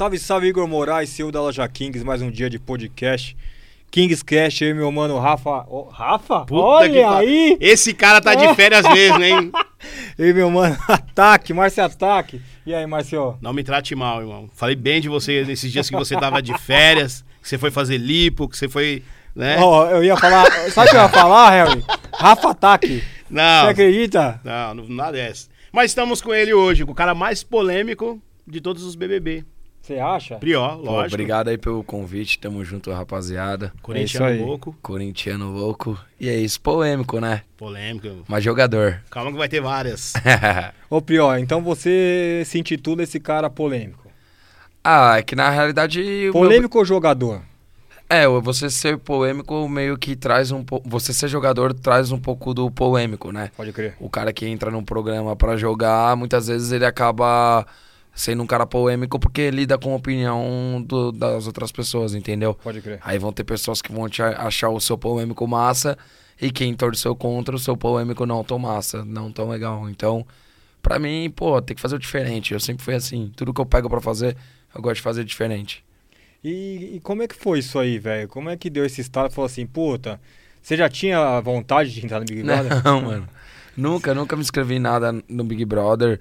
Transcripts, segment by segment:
Salve, salve, Igor Moraes, CEO da Loja Kings, mais um dia de podcast. Kings Cast, aí, meu mano Rafa. Ô, Rafa? Puta Olha aí! Esse cara tá de férias mesmo, hein? E meu mano Ataque, Márcio Ataque. E aí, Márcio? Não me trate mal, irmão. Falei bem de você nesses dias que você tava de férias, que você foi fazer lipo, que você foi, né? Ó, eu ia falar. Sabe o que eu ia falar, Harry? Rafa Ataque. Você Não, acredita? não, não, nada dessa. Mas estamos com ele hoje, com o cara mais polêmico de todos os BBB. Você acha? Prió, Pô, lógico. obrigado aí pelo convite, tamo junto, rapaziada. Corintiano É louco, Corintiano louco. E é isso, polêmico, né? polêmico. Mas jogador. Calma que vai ter várias. Ô, Prió, então você se intitula esse cara polêmico. ah, é que na realidade. o meu- Polêmico ou jogador? É, você ser polêmico meio que traz um pouco. Você ser jogador traz um pouco do polêmico, né? Pode crer. O cara que entra num programa pra jogar, muitas vezes ele acaba sendo um cara polêmico porque lida com a opinião do- das outras pessoas, entendeu? Pode crer. Aí vão ter pessoas que vão te achar o seu polêmico massa e quem torceu contra o seu polêmico não tão massa, não tão legal. Então, pra mim, pô, tem que fazer o diferente. Eu sempre fui assim. Tudo que eu pego pra fazer, eu gosto de fazer diferente. E, e como é que foi isso aí, velho? Como é que deu esse estado? Falou assim, puta, você já tinha vontade de entrar no Big Brother? Não, mano. Nunca, nunca me inscrevi em nada no Big Brother.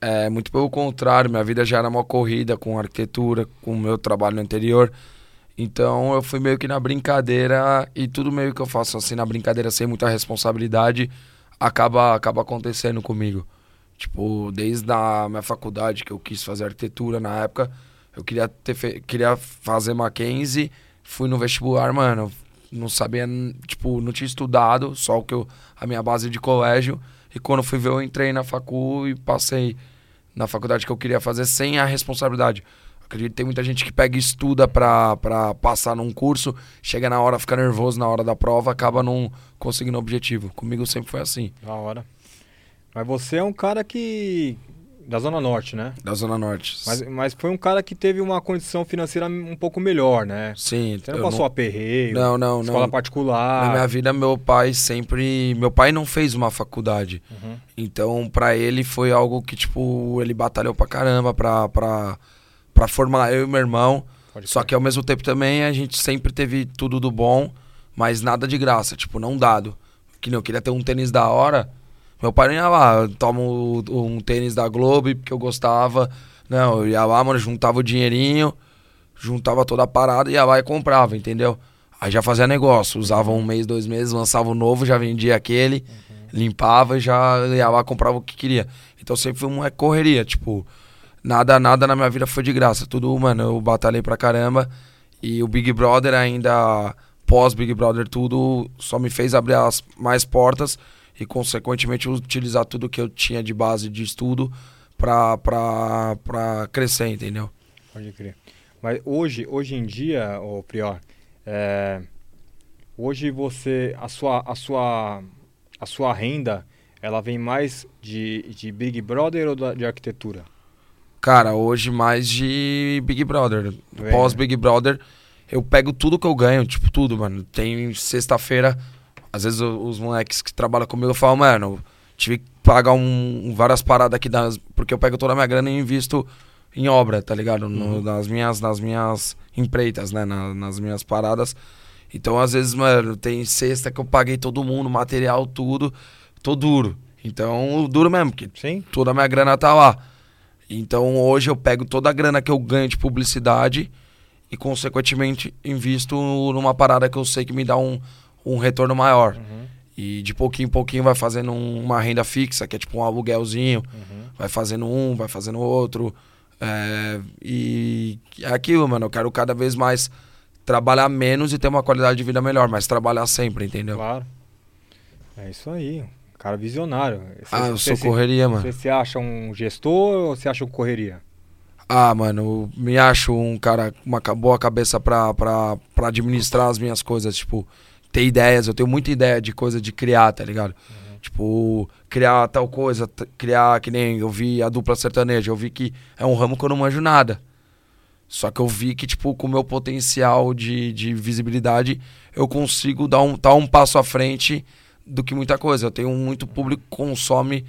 É, muito pelo contrário, minha vida já era uma corrida com arquitetura, com o meu trabalho anterior. Então eu fui meio que na brincadeira e tudo meio que eu faço assim na brincadeira sem muita responsabilidade acaba acaba acontecendo comigo. Tipo, desde a minha faculdade que eu quis fazer arquitetura na época, eu queria ter fe... queria fazer Mackenzie, fui no vestibular, mano, não sabia, tipo, não tinha estudado, só o que eu a minha base de colégio e quando fui ver eu entrei na facu e passei na faculdade que eu queria fazer sem a responsabilidade. Acredito que tem muita gente que pega e estuda pra, pra passar num curso, chega na hora, fica nervoso na hora da prova, acaba não conseguindo o objetivo. Comigo sempre foi assim, Da hora. Mas você é um cara que. Da Zona Norte, né? da Zona Norte. Mas, mas foi um cara que teve uma condição financeira um pouco melhor, né? Sim, Você não passou aperreio, Não, não, escola não. particular. Na minha vida, meu pai sempre. Meu pai não fez uma faculdade. Uhum. Então, pra ele foi algo que, tipo, ele batalhou pra caramba pra, pra, pra formar eu e meu irmão. Pode Só crer. que ao mesmo tempo também a gente sempre teve tudo do bom, mas nada de graça, tipo, não dado. Que nem eu queria ter um tênis da hora. Meu pai não ia lá, tomo um tênis da Globo porque eu gostava. Não, eu ia lá, mano, juntava o dinheirinho, juntava toda a parada, ia lá e comprava, entendeu? Aí já fazia negócio, usava um mês, dois meses, lançava um novo, já vendia aquele, limpava e já ia lá, comprava o que queria. Então sempre foi uma correria, tipo, nada, nada na minha vida foi de graça. Tudo, mano, eu batalhei pra caramba. E o Big Brother ainda, pós Big Brother, tudo só me fez abrir as mais portas e, consequentemente, utilizar tudo que eu tinha de base de estudo pra crescer, entendeu? Pode crer. Mas hoje, hoje em dia, ô Prior, é, hoje você, a sua, a sua, a sua renda, ela vem mais de, de Big Brother ou da- de arquitetura? Cara, hoje mais de Big Brother. Pós né? Big Brother, eu pego tudo que eu ganho, tipo, tudo, mano. Tem sexta-feira, às vezes os moleques que trabalham comigo falam, mano, tive que pagar um, várias paradas aqui, das, porque eu pego toda a minha grana e invisto em obra, tá ligado? No- nas, minhas, nas minhas empreitas, né? Na- nas minhas paradas. Então, às vezes, mano, tem sexta que eu paguei todo mundo, material, tudo, tô duro. Então, duro mesmo, porque Sim? toda a minha grana tá lá. Então hoje eu pego toda a grana que eu ganho de publicidade e, consequentemente, invisto numa parada que eu sei que me dá um, um retorno maior. Uhum, E de pouquinho em pouquinho vai fazendo um- uma renda fixa, que é tipo um aluguelzinho, uhum. vai fazendo um, vai fazendo outro. É, e é aquilo, mano. Eu quero cada vez mais trabalhar menos e ter uma qualidade de vida melhor, mas trabalhar sempre, entendeu? Claro. É isso aí. Cara visionário. Ah, eu sou se- correria, mano. Você se acha um gestor ou você acha um correria? Ah, mano, eu me acho um cara com uma boa cabeça pra, pra, pra administrar as minhas coisas, tipo, ter ideias. Eu tenho muita ideia de coisa de criar, tá ligado? Tipo, criar tal coisa, criar que nem eu vi a dupla sertaneja. Eu vi que é um ramo que eu não manjo nada. Só que eu vi que, tipo, com o meu potencial de, de visibilidade, eu consigo dar um, dar um passo à frente do que muita coisa. Eu tenho muito público que consome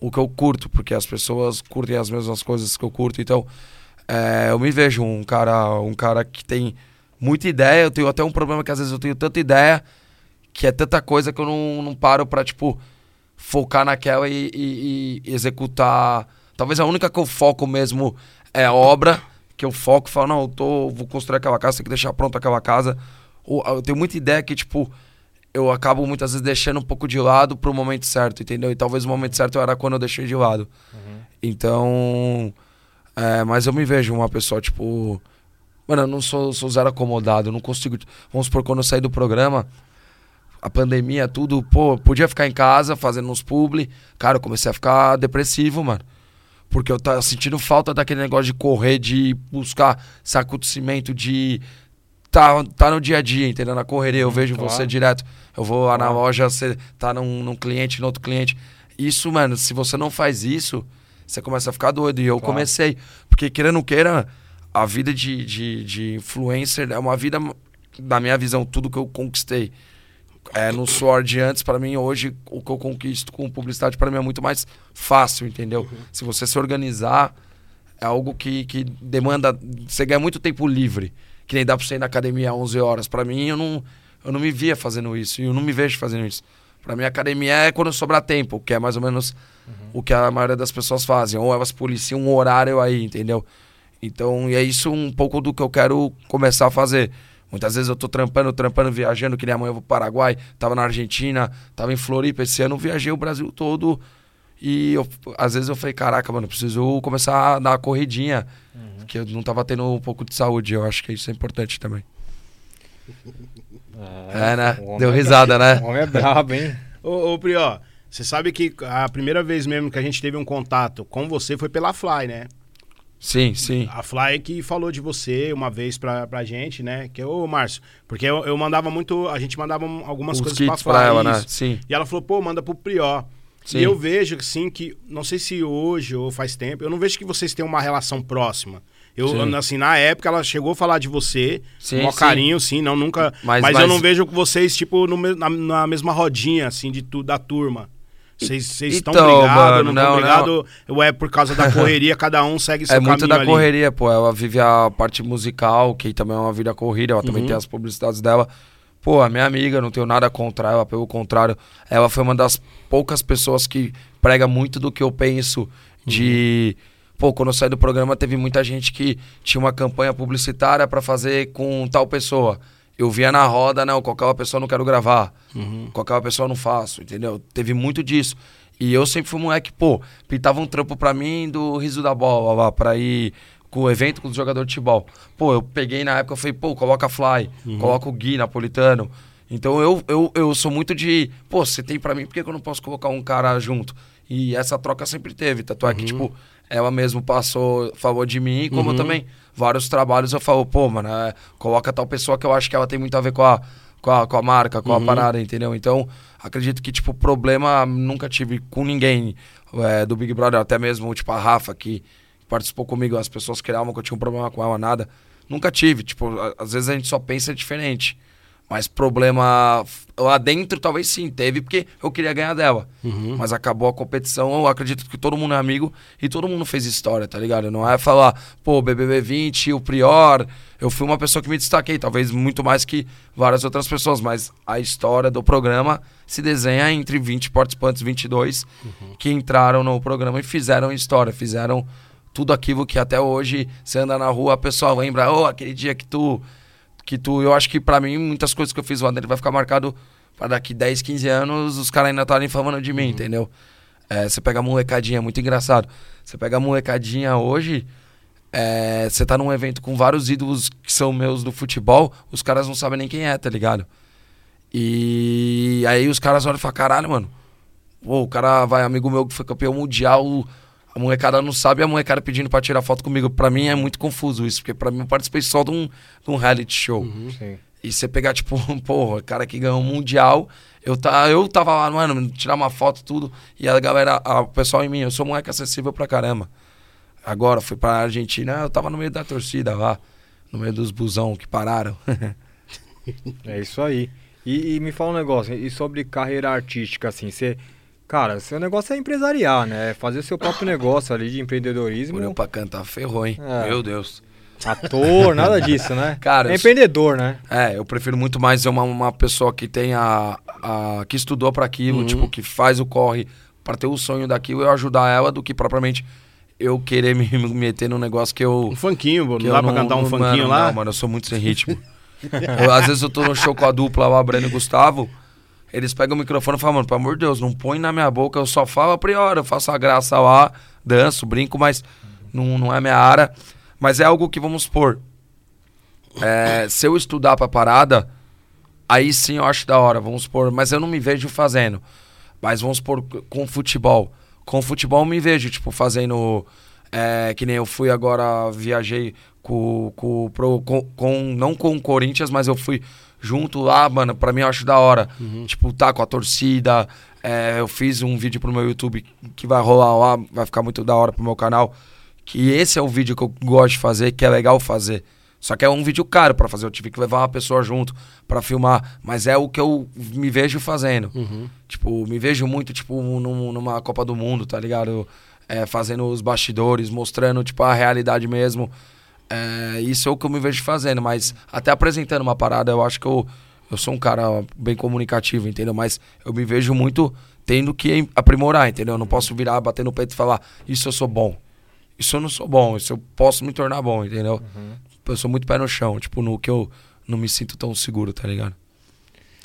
o que eu curto, porque as pessoas curtem as mesmas coisas que eu curto. Então, é, eu me vejo um cara, um cara que tem muita ideia. Eu tenho até um problema que às vezes eu tenho tanta ideia que é tanta coisa que eu não, não paro pra, tipo, focar naquela e, e, e executar. Talvez a única que eu foco mesmo é obra, que eu foco e falo, não, eu tô, vou construir aquela casa, tem que deixar pronta aquela casa. Eu tenho muita ideia que, tipo, eu acabo muitas vezes deixando um pouco de lado pro momento certo, entendeu? E talvez o momento certo era quando eu deixei de lado. Uhum. Então. É, mas eu me vejo uma pessoa, tipo. Mano, eu não sou, sou zero acomodado, eu não consigo. Vamos supor, quando eu saí do programa, a pandemia, tudo, pô, podia ficar em casa fazendo uns publi. Cara, eu comecei a ficar depressivo, mano. Porque eu tava sentindo falta daquele negócio de correr, de buscar saco de cimento, de tá, tá no dia a dia, entendeu? Na correria, eu vejo claro. você direto. Eu vou lá na loja, você tá num, num cliente, no outro cliente. Isso, mano, se você não faz isso, você começa a ficar doido. E eu claro. comecei. Porque, querendo ou queira, a vida de, de, de influencer é uma vida, da minha visão, tudo que eu conquistei. É, no suor de antes, para mim, hoje, o que eu conquisto com publicidade, para mim, é muito mais fácil, entendeu? Uhum. Se você se organizar, é algo que, que demanda. Você ganha muito tempo livre que nem dá pra você ir na academia às 11 horas. Pra mim, eu não, eu não me via fazendo isso. E eu não me vejo fazendo isso. Pra mim, academia é quando sobrar tempo, que é mais ou menos uhum. o que a maioria das pessoas fazem. Ou elas policiam um horário aí, entendeu? Então, e é isso um pouco do que eu quero começar a fazer. Muitas vezes eu tô trampando, trampando, viajando, que nem amanhã eu vou pro Paraguai, tava na Argentina, tava em Floripa. Esse ano eu viajei o Brasil todo. E eu, às vezes eu falei, caraca, mano, preciso começar a dar uma corridinha. Uhum. Que eu não tava tendo um pouco de saúde. Eu acho que isso é importante também. É, é né? Deu é risada, né? O homem é brabo, hein? ô, ô, Prió, você sabe que a primeira vez mesmo que a gente teve um contato com você foi pela Fly, né? Sim, sim. A Fly que falou de você uma vez pra, pra gente, né? Que é ô Márcio, porque eu, eu mandava muito, a gente mandava algumas Os coisas pra Fly. Pra ela, né? Sim. E ela falou, pô, manda pro Prió. Sim. E eu vejo, assim, que, não sei se hoje ou faz tempo, eu não vejo que vocês têm uma relação próxima. Eu, sim. assim, na época ela chegou a falar de você, sim, com carinho, sim, não, nunca. Mas, mas, mas, eu não vejo vocês, tipo, no, na, na mesma rodinha, assim, de da turma. Vocês estão então, brigados, não estão brigados? Ou é por causa da correria, cada um segue seu É muito da ali. correria, pô. Ela vive a parte musical, que também é uma vida corrida, ela uhum. também tem as publicidades dela. Pô, a minha amiga, não tenho nada contra ela, pelo contrário. Ela foi uma das poucas pessoas que prega muito do que eu penso de. Uhum. Pô, quando eu saí do programa, teve muita gente que tinha uma campanha publicitária para fazer com tal pessoa. Eu via na roda, não, com aquela pessoa não quero gravar. Uhum. Com aquela pessoa não faço, entendeu? Teve muito disso. E eu sempre fui um moleque, pô, pintava um trampo pra mim do riso da bola lá, pra ir com o evento com os jogadores de futebol. Pô, eu peguei na época, eu falei, pô, coloca Fly, uhum. coloca o Gui Napolitano. Então eu, eu, eu sou muito de, pô, você tem para mim, por que, eu não posso colocar um cara junto? E essa troca sempre teve, tanto é que, uhum. tipo, ela mesmo passou, falou de mim, como uhum. também vários trabalhos eu falo, pô, mano, é, coloca tal pessoa que eu acho que ela tem muito a ver com a, com a, com a marca, com a uhum. parada, entendeu? Então, acredito que, tipo, problema nunca tive com ninguém é, do Big Brother, até mesmo, tipo, a Rafa, que participou comigo, as pessoas criavam que eu tinha um problema com ela, nada. Nunca tive. Tipo, às vezes a gente só pensa diferente. Mas problema lá dentro, talvez sim, teve, porque eu queria ganhar dela. Uhum. Mas acabou a competição, eu acredito que todo mundo é amigo e todo mundo fez história, tá ligado? Não é falar, pô, BBB 20, o Prior. Eu fui uma pessoa que me destaquei, talvez muito mais que várias outras pessoas, mas a história do programa se desenha entre 20 participantes, 22, uhum. que entraram no programa e fizeram história, fizeram tudo aquilo que até hoje você anda na rua, a pessoa lembra, oh, aquele dia que tu. Que tu. Eu acho que para mim, muitas coisas que eu fiz lá dentro vai ficar marcado para daqui 10, 15 anos, os caras ainda estarem falando de mim, uhum. entendeu? É, você pega a molecadinha, é muito engraçado. Você pega a molecadinha hoje, é, você tá num evento com vários ídolos que são meus do futebol, os caras não sabem nem quem é, tá ligado? E aí os caras olham e falam, caralho, mano. Pô, o cara vai, amigo meu que foi campeão mundial a molecada não sabe e a molecada pedindo pra tirar foto comigo. Pra mim é muito confuso isso, porque pra mim eu participei só de um, de um reality show. Uhum, e você pegar, tipo, porra, cara que ganhou o Mundial, eu, tá, eu tava lá, mano, tirar uma foto, tudo, e a galera, a, o pessoal em mim, eu sou moleque acessível pra caramba. Agora, fui pra Argentina, eu tava no meio da torcida lá, no meio dos busão que pararam. é isso aí. E, e, me fala um negócio, e sobre carreira artística, assim, você Cara, seu negócio é empresariar, né? Fazer seu próprio negócio ali de empreendedorismo. Olhou pra cantar, ferrou, hein? É. Meu Deus. Ator, nada disso, né? Cara, é empreendedor, né? É, eu prefiro muito mais ser uma, uma pessoa que tenha. A, que estudou para aquilo, uhum. tipo, que faz o corre para ter o sonho daquilo e eu ajudar ela do que propriamente eu querer me meter num negócio que eu. Um funkinho, não dá pra cantar um funkinho lá? Não, mano, eu sou muito sem ritmo. eu, às vezes eu tô no show com a dupla lá, Breno e Gustavo. Eles pegam o microfone e falam, mano, pelo amor de Deus, não põe na minha boca, eu só falo a priori, eu faço a graça lá, danço, brinco, mas não, não é minha área. Mas é algo que, vamos supor, é, se eu estudar pra parada, aí sim eu acho da hora, vamos supor, mas eu não me vejo fazendo. Mas vamos supor, com futebol. Com futebol eu me vejo, tipo, fazendo. É, que nem eu fui agora, viajei com, com, pro, com, com, não com o Corinthians, mas eu fui junto lá, mano, pra mim eu acho da hora. Uhum. Tipo, tá com a torcida. É, eu fiz um vídeo pro meu YouTube que vai rolar lá, vai ficar muito da hora pro meu canal. Que esse é o vídeo que eu gosto de fazer, que é legal fazer. Só que é um vídeo caro para fazer. Eu tive que levar uma pessoa junto para filmar. Mas é o que eu me vejo fazendo. Uhum. Tipo, me vejo muito, tipo, num, numa Copa do Mundo, tá ligado? É, fazendo os bastidores, mostrando, tipo, a realidade mesmo. É, isso é o que eu me vejo fazendo, mas até apresentando uma parada, eu acho que eu, eu sou um cara bem comunicativo, entendeu? Mas eu me vejo muito tendo que aprimorar, entendeu? Eu não posso virar, bater no peito e falar, isso eu sou bom. Isso eu não sou bom, isso eu posso me tornar bom, entendeu? Uhum. Eu sou muito pé no chão, tipo, no que eu não me sinto tão seguro, tá ligado?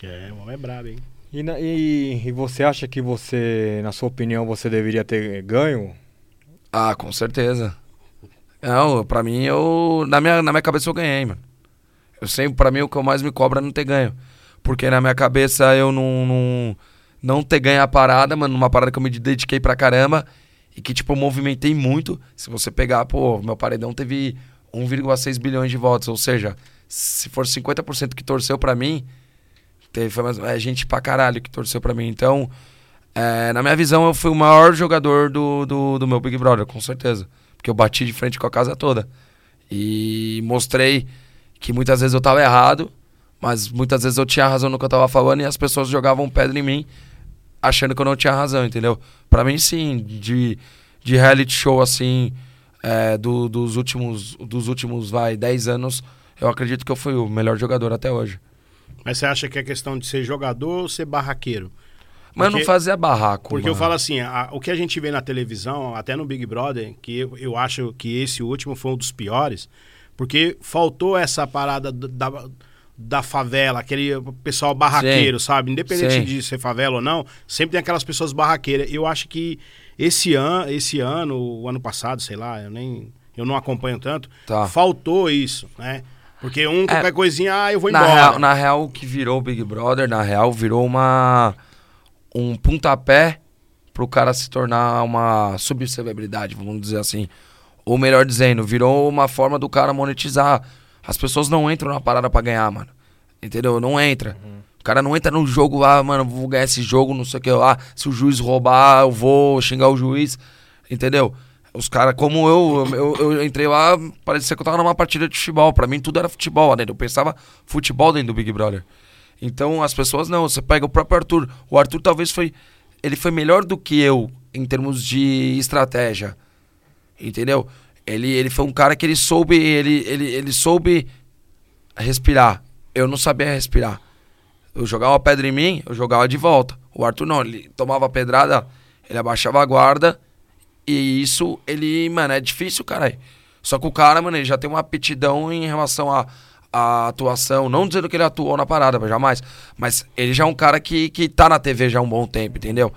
É, o homem é brabo, hein? E, na, e, e você acha que você, na sua opinião, você deveria ter ganho? Ah, com certeza. Não, pra mim, eu. Na minha, na minha cabeça eu ganhei, mano. Eu sempre, pra mim, o que eu mais me cobra é não ter ganho. Porque na minha cabeça eu não, não, não ter ganho a parada, mano, numa parada que eu me dediquei pra caramba e que, tipo, eu movimentei muito. Se você pegar, pô, meu paredão teve 1,6 bilhões de votos, ou seja, se for 50% que torceu pra mim, teve foi mais, é gente pra caralho que torceu pra mim. Então, é, na minha visão, eu fui o maior jogador do, do, do meu Big Brother, com certeza. Porque eu bati de frente com a casa toda. E mostrei que muitas vezes eu tava errado, mas muitas vezes eu tinha razão no que eu tava falando e as pessoas jogavam pedra em mim achando que eu não tinha razão, entendeu? Para mim, sim, de, de reality show assim, é, do, dos últimos, dos últimos, vai, 10 anos, eu acredito que eu fui o melhor jogador até hoje. Mas você acha que é questão de ser jogador ou ser barraqueiro? Mas porque, não fazia barraco. Porque mano. eu falo assim, a, o que a gente vê na televisão, até no Big Brother, que eu, eu acho que esse último foi um dos piores, porque faltou essa parada da, da favela, aquele pessoal barraqueiro, Sim. sabe? Independente Sim. de ser favela ou não, sempre tem aquelas pessoas barraqueiras. Eu acho que esse, an, esse ano, o ano passado, sei lá, eu nem eu não acompanho tanto, tá. faltou isso, né? Porque um, qualquer é, coisinha, ah, eu vou embora. Na real, na real, o que virou o Big Brother, na real, virou uma um pontapé pro cara se tornar uma subcelebridade, vamos dizer assim. Ou melhor dizendo, virou uma forma do cara monetizar. As pessoas não entram na parada para ganhar, mano. Entendeu? Não entra. Uhum. O cara não entra no jogo lá, mano, vou ganhar esse jogo, não sei o que lá. Se o juiz roubar, eu vou xingar o juiz. Entendeu? Os caras, como eu, eu, eu, entrei lá, parecia que eu tava numa partida de futebol. Pra mim tudo era futebol lá dentro. Eu pensava futebol dentro do Big Brother. Então as pessoas não, você pega o próprio Arthur. O Arthur talvez foi ele foi melhor do que eu em termos de estratégia. Entendeu? Ele, ele foi um cara que ele soube, ele, ele, ele soube respirar. Eu não sabia respirar. Eu jogava uma pedra em mim, eu jogava de volta. O Arthur não, ele tomava pedrada, ele abaixava a guarda. E isso, ele, mano, é difícil, cara. Só que o cara, mano, ele já tem uma aptidão em relação a a atuação, não dizendo que ele atuou na parada, jamais, mas ele já é um cara que, que tá na TV já há um bom tempo, entendeu?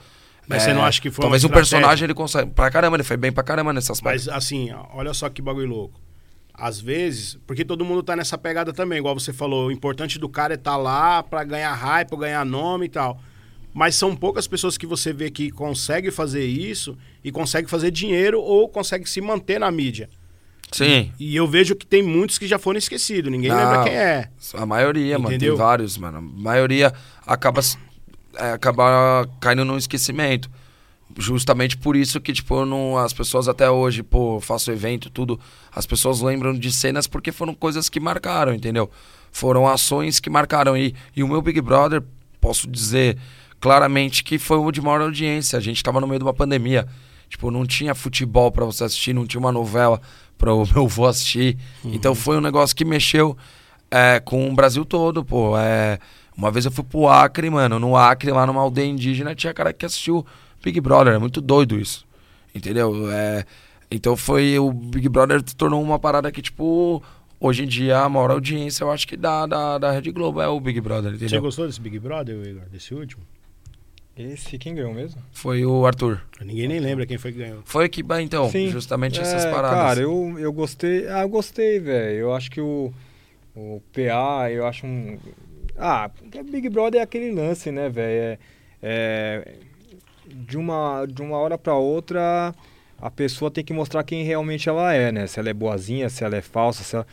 Mas é, você não acha que foi Talvez o personagem ele consegue. Pra caramba, ele foi bem pra caramba nessas Mas assim, olha só que bagulho louco. Às vezes, porque todo mundo tá nessa pegada também, igual você falou, o importante do cara é estar tá lá pra ganhar hype, pra ganhar nome e tal. Mas são poucas pessoas que você vê que consegue fazer isso e consegue fazer dinheiro ou consegue se manter na mídia. Sim. E, eu vejo que tem muitos que já foram esquecidos, ninguém Não, lembra quem é. A maioria, Entendeu? mano, tem vários, mano. A maioria acaba, é, acaba caindo no esquecimento. Justamente por isso que, tipo, não, as pessoas até hoje, pô, faço evento, tudo, as pessoas lembram de cenas porque foram coisas que marcaram, entendeu? Foram ações que marcaram. E, e o meu Big Brother, posso dizer claramente que foi o de maior audiência. A gente tava no meio de uma pandemia. Tipo, não tinha futebol para você assistir, não tinha uma novela para o meu avô assistir. Uhum. Então foi um negócio que mexeu é, com o Brasil todo, pô. É, uma vez eu fui pro Acre, mano. No Acre, lá numa aldeia indígena, tinha cara que assistiu Big Brother. É muito doido isso. Entendeu? É, então foi. O Big Brother tornou uma parada que, tipo. Hoje em dia, a maior audiência, eu acho que da, da, da Rede Globo é o Big Brother, entendeu? Você gostou desse Big Brother, Igor? Desse último? Esse, quem ganhou mesmo? Foi o Arthur. Ninguém nem lembra quem foi que ganhou. Foi que, então, Sim. justamente essas é, paradas. Cara, eu, eu gostei. Ah, eu gostei, velho. Eu acho que o, o PA, eu acho um. Ah, Big Brother é aquele lance, né, velho? É, é, de, uma, de uma hora pra outra, a pessoa tem que mostrar quem realmente ela é, né? Se ela é boazinha, se ela é falsa, se ela...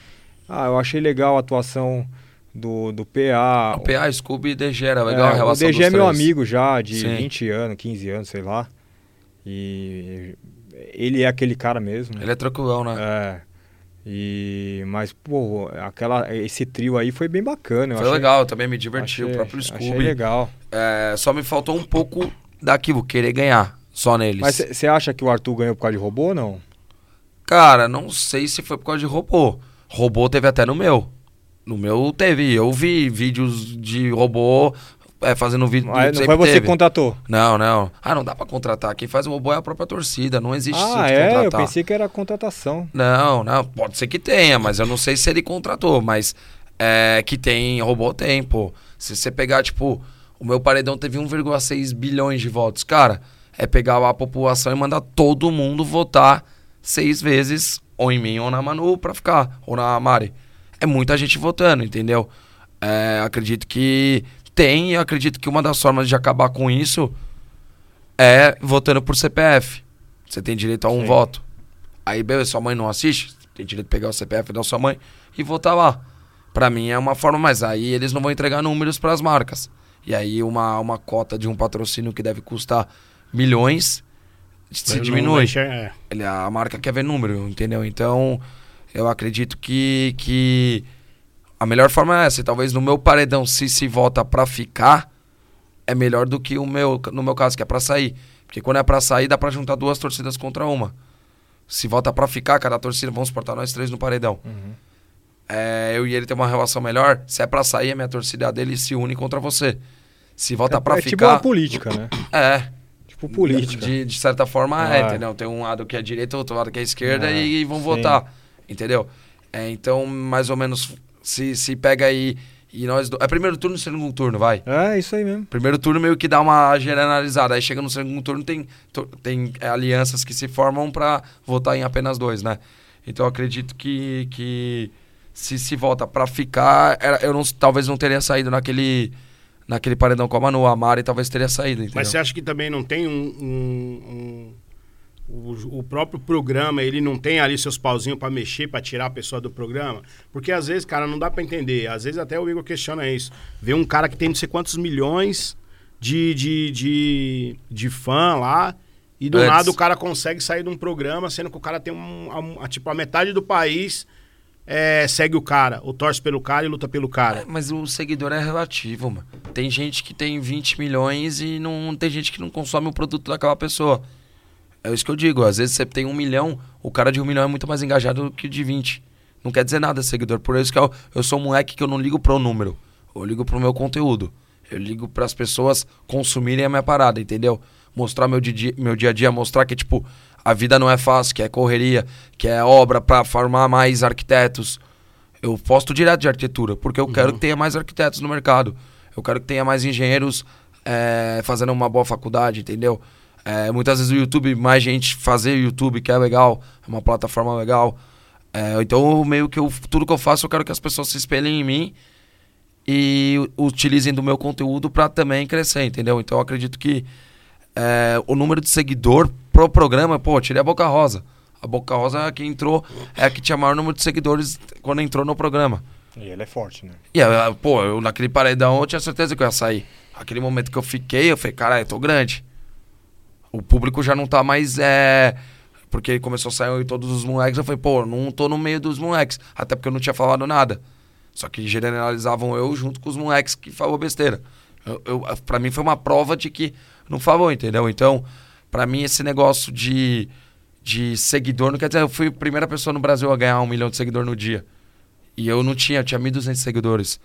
Ah, eu achei legal a atuação do, do PA. O PA, Scooby e DG era legal é, a relação O DG é meu amigo já, de Sim. 20 anos, 15 anos, sei lá. E ele é aquele cara mesmo. Ele é tranquilão, né? É. E, mas, pô, aquela, esse trio aí foi bem bacana. foi achei, legal, também me diverti, achei, o próprio Scooby. Achei legal. É, só me faltou um pouco daquilo, querer ganhar, só neles. Mas você acha que o Arthur ganhou por causa de robô ou não? Cara, não sei se foi por causa de robô. Robô teve até no meu. No meu teve. Eu vi vídeos de robô é, fazendo vídeo. Mas não foi você que contratou? Não, não. Ah, não dá pra contratar. Quem faz o robô é a própria torcida. Não existe ah, é? Contratar. Eu pensei que era contratação. Não, não. Pode ser que tenha, mas eu não sei se ele contratou. Mas é, que tem robô, tem, pô. Se você pegar, tipo, o meu paredão teve 1,6 bilhões de votos. Cara, é pegar a população e mandar todo mundo votar seis vezes, ou em mim ou na Manu, pra ficar. Ou na Mari é muita gente votando, entendeu? É, acredito que tem, e acredito que uma das formas de acabar com isso é votando por CPF. Você tem direito a um Sim. voto. Aí, beleza, sua mãe não assiste, tem direito de pegar o CPF da sua mãe e votar lá. Para mim é uma forma, mas aí eles não vão entregar números para as marcas. E aí uma, uma cota de um patrocínio que deve custar milhões se diminui. É. Ele, a marca quer ver número, entendeu? Então, eu acredito que, que a melhor forma é essa. Talvez no meu paredão, se se volta para ficar, é melhor do que o meu, no meu caso, que é para sair. Porque quando é para sair, dá para juntar duas torcidas contra uma. Se volta para ficar, cada torcida, vamos suportar nós três no paredão. Uhum. É, eu e ele ter uma relação melhor. Se é para sair, a minha torcida dele se une contra você. Se volta é, para é ficar. É tipo uma política, né? É. Tipo política. De, de certa forma, ah, é, entendeu? Tem um lado que é direita, outro lado que é esquerda é, e, e vão sim. votar. Entendeu? É, então, mais ou menos, se, se pega aí. E nós. Do... É primeiro turno e segundo turno, vai. É, isso aí mesmo. Primeiro turno meio que dá uma generalizada. Aí chega no segundo turno, tem, tem é, alianças que se formam para votar em apenas dois, né? Então eu acredito que, que se se volta para ficar, eu não, talvez não teria saído naquele naquele paredão com a Manu. A Mari talvez teria saído. Entendeu? Mas você acha que também não tem um, um, um o, o, próprio programa, ele não tem ali seus pauzinhos para mexer, para tirar a pessoa do programa? Porque às vezes, cara, não dá para entender. Às vezes até o Igor questiona isso. Vê um cara que tem não sei quantos milhões de, de, de, de fã lá, e do Antes. nada o cara consegue sair de um programa, sendo que o cara tem um, a, tipo, a metade do país é, segue o cara, ou torce pelo cara e luta pelo cara. É, mas o seguidor é relativo, mano. Tem gente que tem 20 milhões e não tem gente que não consome o produto daquela pessoa. É isso que eu digo. Às vezes você tem um milhão, o cara de um milhão é muito mais engajado do que o de 20. Não quer dizer nada, seguidor. Por isso que eu, eu sou um moleque que eu não ligo pro número. Eu ligo pro meu conteúdo. Eu ligo para as pessoas consumirem a minha parada, entendeu? Mostrar meu dia, meu dia a dia, mostrar que, tipo, a vida não é fácil, que é correria, que é obra para formar mais arquitetos. Eu posto direto de arquitetura, porque eu uhum. quero que tenha mais arquitetos no mercado. Eu quero que tenha mais engenheiros é, fazendo uma boa faculdade, entendeu? É, muitas vezes o YouTube, mais gente fazer YouTube, que é legal, é uma plataforma legal. É, então, meio que eu, tudo que eu faço, eu quero que as pessoas se espelhem em mim e utilizem do meu conteúdo para também crescer, entendeu? Então, eu acredito que é, o número de seguidor pro programa, pô, tirei a Boca Rosa. A Boca Rosa é a que entrou, é a que tinha maior número de seguidores quando entrou no programa. E ele é forte, né? E, pô, eu naquele paredão eu tinha certeza que eu ia sair. Aquele momento que eu fiquei, eu falei, caralho, eu tô grande o público já não tá mais. É... Porque começou a sair todos os moleques. Eu falei, pô, não tô no meio dos moleques. Até porque eu não tinha falado nada. Só que generalizavam eu junto com os moleques que falou besteira. Eu, eu, pra mim foi uma prova de que não falou, entendeu? Então, pra mim, esse negócio de, de seguidor, não quer dizer, eu fui a primeira pessoa no Brasil a ganhar um milhão de seguidores no dia. E eu não tinha, eu tinha 1.200 seguidores.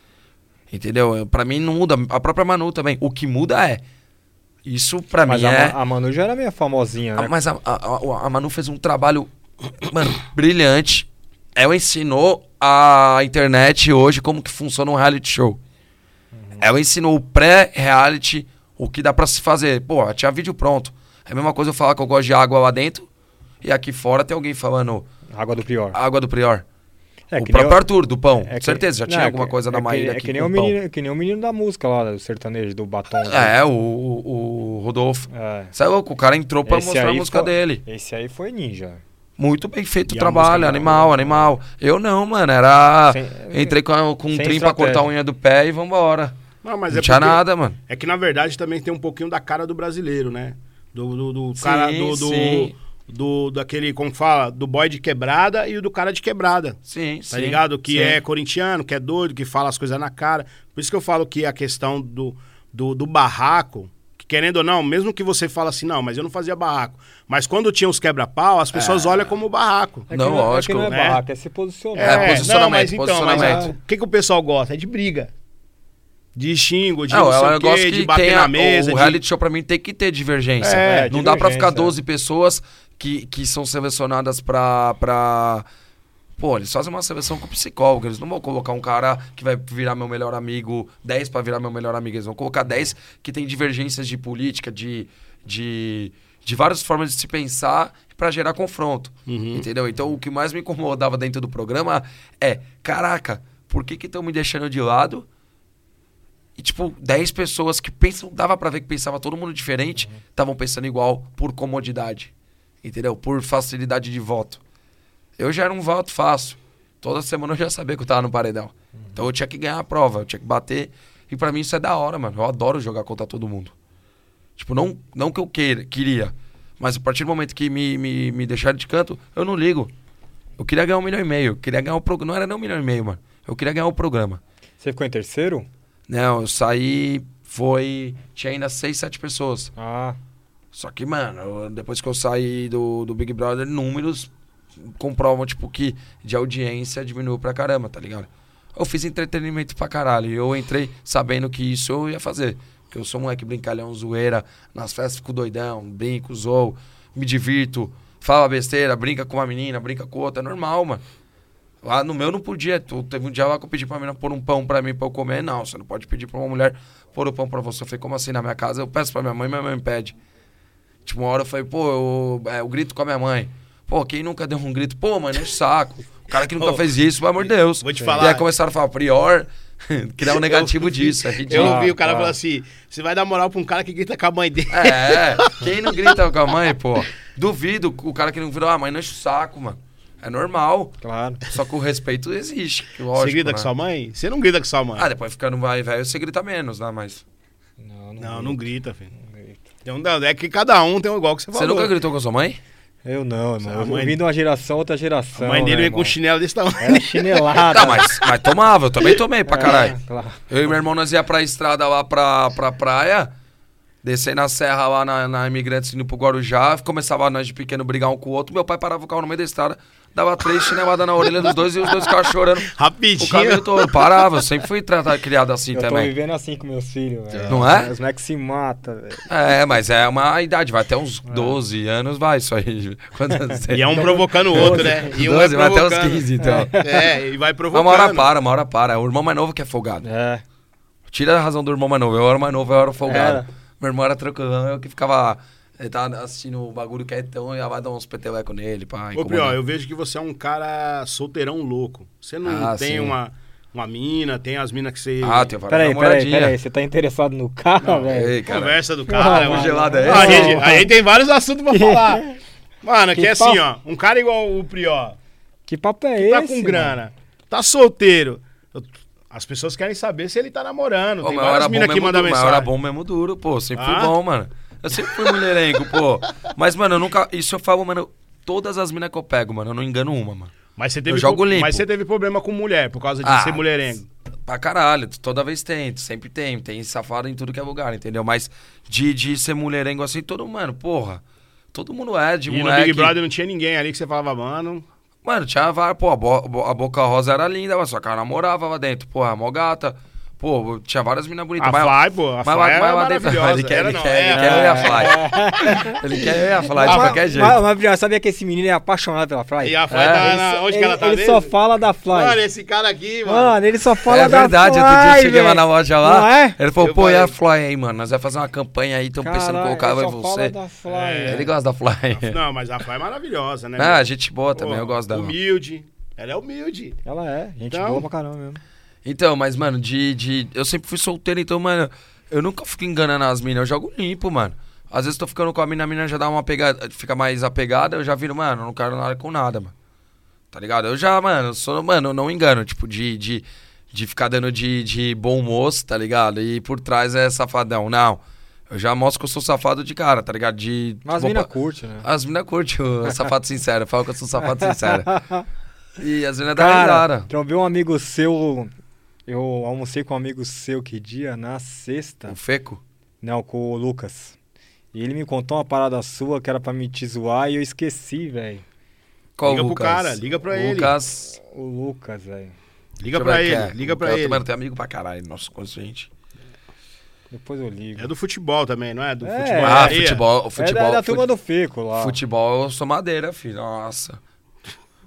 Entendeu? Pra mim não muda. A própria Manu também. O que muda é. Isso pra mas mim a, é. a Manu já era meio famosinha, né? Mas a, a, a Manu fez um trabalho, mano, brilhante. Ela ensinou a internet hoje como que funciona um reality show. Uhum. Ela ensinou o pré-reality, o que dá pra se fazer. Pô, tinha vídeo pronto. É a mesma coisa eu falar que eu gosto de água lá dentro e aqui fora tem alguém falando. Água do Prior. Água do Prior. É, o próprio eu... Arthur, do pão. É que... certeza, já não, tinha é alguma coisa é da Maíra é aqui. Que nem, o menino, que nem o menino da música lá, do sertanejo, do batom. É, o, o, o Rodolfo. É. Sabe, o cara entrou pra esse mostrar a música foi, dele. Esse aí foi ninja. Muito bem feito e o trabalho, animal, animal. Eu não, mano, era. Sem, Entrei com, com um trim pra cortar a unha do pé e vambora. Não, mas não é tinha nada, mano. É que na verdade também tem um pouquinho da cara do brasileiro, né? Do, do, do sim, cara do, do, sim do daquele, como fala, do boy de quebrada e o do cara de quebrada. Sim, tá sim. ligado? Que sim. é corintiano, que é doido, que fala as coisas na cara. Por isso que eu falo que a questão do, do, do barraco, que querendo ou não, mesmo que você fala assim, não, mas eu não fazia barraco. Mas quando tinha os quebra-pau, as pessoas é. olham como barraco. É não, não, lógico. É que não é né? barraco, é se posicionar. É, é posicionamento, não, mas, posicionamento. Então, mas, o que, que o pessoal gosta? É de briga. De xingo, de não, não sei quê, que de bater na mesa. O, de... reality show pra mim tem que ter divergência. É, não divergência. dá pra ficar 12 pessoas que, que são selecionadas pra, pra. Pô, eles fazem uma seleção com psicólogo. Eles não vão colocar um cara que vai virar meu melhor amigo, 10 pra virar meu melhor amigo. Eles vão colocar 10 que tem divergências de política, de. de de várias formas de se pensar para gerar confronto, uhum. entendeu? Então o que mais me incomodava dentro do programa é, caraca, por que que estão me deixando de lado? E, tipo, 10 pessoas que pensam, dava para ver que pensava todo mundo diferente, estavam uhum. pensando igual por comodidade, entendeu? Por facilidade de voto. Eu já era um voto fácil. Toda semana eu já sabia que eu tava no paredão. Uhum. Então eu tinha que ganhar a prova, eu tinha que bater. E para mim isso é da hora, mano. Eu adoro jogar contra todo mundo. Tipo, não, não que eu queira, queria. Mas a partir do momento que me, me, me deixaram de canto, eu não ligo. Eu queria ganhar um milhão e meio. Eu queria ganhar o programa. Não era nem um milhão e meio, mano. Eu queria ganhar o programa. Você ficou em terceiro? Não, eu saí. Foi. Tinha ainda seis, sete pessoas. Ah. Só que, mano, depois que eu saí do, do Big Brother, números comprovam, tipo, que de audiência diminuiu pra caramba, tá ligado? Eu fiz entretenimento pra caralho. E eu entrei sabendo que isso eu ia fazer. Porque eu sou um moleque brincalhão, zoeira. Nas festas fico doidão, brinco, zoo, me divirto, fala besteira, brinca com uma menina, brinca com outra. É normal, mano. Lá no meu não podia. Teve um dia lá que eu pedi pra menina pôr um pão pra mim pra eu comer. Não, você não pode pedir pra uma mulher pôr o pão pra você. Eu falei, como assim? Na minha casa eu peço pra minha mãe, minha mãe me pede. Tipo, uma hora eu falei, pô, eu, é, eu grito com a minha mãe. Pô, quem nunca deu um grito? Pô, mano, é saco. O cara que nunca oh, fez isso, pelo amor de Deus. Vou te falar. E aí começaram a falar, prior, criar um negativo eu, disso. É ridículo. Eu ouvi o cara ah, falar assim: você vai dar moral pra um cara que grita com a mãe dele. É, quem não grita com a mãe, pô? Duvido o cara que não virou a mãe, não enche o saco, mano. É normal. Claro. Só que o respeito existe. Lógico, você grita né? com sua mãe? Você não grita com sua mãe. Ah, depois ficando mais velho, você grita menos, né? Mas. Não, não, não, não grita, filho. Não grita. Então, é que cada um tem um igual que você falou. Você nunca gritou com a sua mãe? Eu não, irmão. Eu mãe... vim de uma geração, outra geração. A mãe dele né, veio com chinelo desse tamanho. Era chinelada. Tá, mas, mas tomava, eu também tomei pra É, caralho. claro. Eu e meu irmão, nós ia pra estrada lá pra, pra praia, descer na serra lá na, na Imigrantes indo pro Guarujá, começava nós de pequeno brigar um com o outro, meu pai parava o carro no meio da estrada, dava três chineladas na orelha dos dois e os dois ficavam chorando. O Rapidinho. caminho todo, parava, eu sempre fui tratado, criado assim Eu tô também. vivendo assim com meus filhos, velho. Não é? Os moleques se matam, velho. É, mas é uma idade, vai até uns 12 anos, vai isso aí. E é um provocando o outro, né? E um 12, é vai até uns provocando. 15, então. É, e vai Mas provocando. uma hora para, uma hora para. É o irmão mais novo que é folgado. É. Tira a razão do irmão mais novo. Eu era mais novo, eu era folgado. Era. Meu irmão era tranquilão, eu que ficava. Ele tava assistindo o bagulho quietão e ia vai dar uns petelecos nele, pá. Ô, Prió, eu vejo que você é um cara solteirão louco. Você não Ah, tem sim. uma, uma mina, tem as minas que você... Ah, tem várias Peraí, peraí, namoradinhas. peraí. Você tá interessado no cara, velho? Conversa do cara, Não, mano. gelado é Ah, a, esse? gente, a gente tem vários assuntos pra falar. Mano, que, Que é assim, ó. Um cara igual o Prió, Que papo é que esse? tá com mano? grana, tá solteiro. As pessoas querem saber se ele tá namorando. Ô, tem várias minas que mesmo mandam duro, mas mensagem. era bom mesmo duro, pô. Sempre Ah? fui bom, mano. Eu sempre fui mulherengo, pô. Mas, mano, eu nunca. Isso eu falo, mano. Todas as minas que eu pego, mano, eu não engano uma, mano. Mas você teve, Eu jogo limpo. mas você teve problema com mulher por causa de Ah, ser mulherengo. pra caralho. Toda vez tem, sempre tem. Tem safado em tudo que é lugar, entendeu? Mas de, de ser mulherengo assim, todo, mano, porra. Todo mundo é de e moleque. no Big Brother não tinha ninguém ali que você falava, mano. Mano, tinha várias. Pô, a, Bo a Boca Rosa era linda, mas só que ela namorava lá dentro. Porra, mó gata. Pô, tinha várias minas bonitas. A mas, Fly, pô, a mas, Fly mas, era mas, maravilhosa. Ele quer, Era ele quer, ele quer eu e a Fly. ele quer eu e a Fly, de qualquer jeito. Mas, sabia que esse menino é apaixonado pela Fly? E a Fly É, tá Ele na... Onde ele, que ela tá ele mesmo? só fala da Fly. Mano, esse cara aqui, mano. Mano, ele só fala É da verdade, Fly. outro dia eu cheguei lá velho. na loja lá. Não é? Ele falou, Eu pô, e a falei. Fly aí, mano? Nós vamos fazer uma campanha aí, estamos pensando em colocar ele só fala você. da Fly. É. Ele gosta da Fly. Não, mas a Fly é maravilhosa, né? Ah, gente boa também, eu gosto dela. Humilde. Ela é humilde. Ela é, gente Então- boa pra caramba mesmo. Então, mas, mano, de, de. Eu sempre fui solteiro, então, mano, eu nunca fico enganando as minas, eu jogo limpo, mano. Às vezes tô ficando com a mina, a mina já dá uma pegada, fica mais apegada, eu já viro, mano, não quero nada com nada, mano. Tá ligado? Eu já, mano, eu sou, mano, eu não engano, tipo, de, de, de ficar dando de, de bom moço, tá ligado? E por trás é safadão. Não. Eu já mostro que eu sou safado de cara, tá ligado? De. Mas as mina pa- curte, né? As minas curtem o safado sincero, fala que eu sou safado sincero. E as minas Cara, risada. trombei um amigo seu. Eu almocei com um amigo seu que dia? Na sexta. O feco? Não, com o Lucas. E ele me contou uma parada sua que era pra me te zoar e eu esqueci, velho. Qual Liga pro Lucas? cara, liga pra ele. Lucas. O Lucas, velho. Liga Deixa pra ele, é. liga pra Eu ele. também tenho amigo pra caralho, nossa, conheço gente. Depois eu ligo. É do futebol também, não é? Do É. futebol. Ah, areia. futebol, é futebol. da, da turma do Fico lá. Futebol, eu sou madeira, filho. Nossa.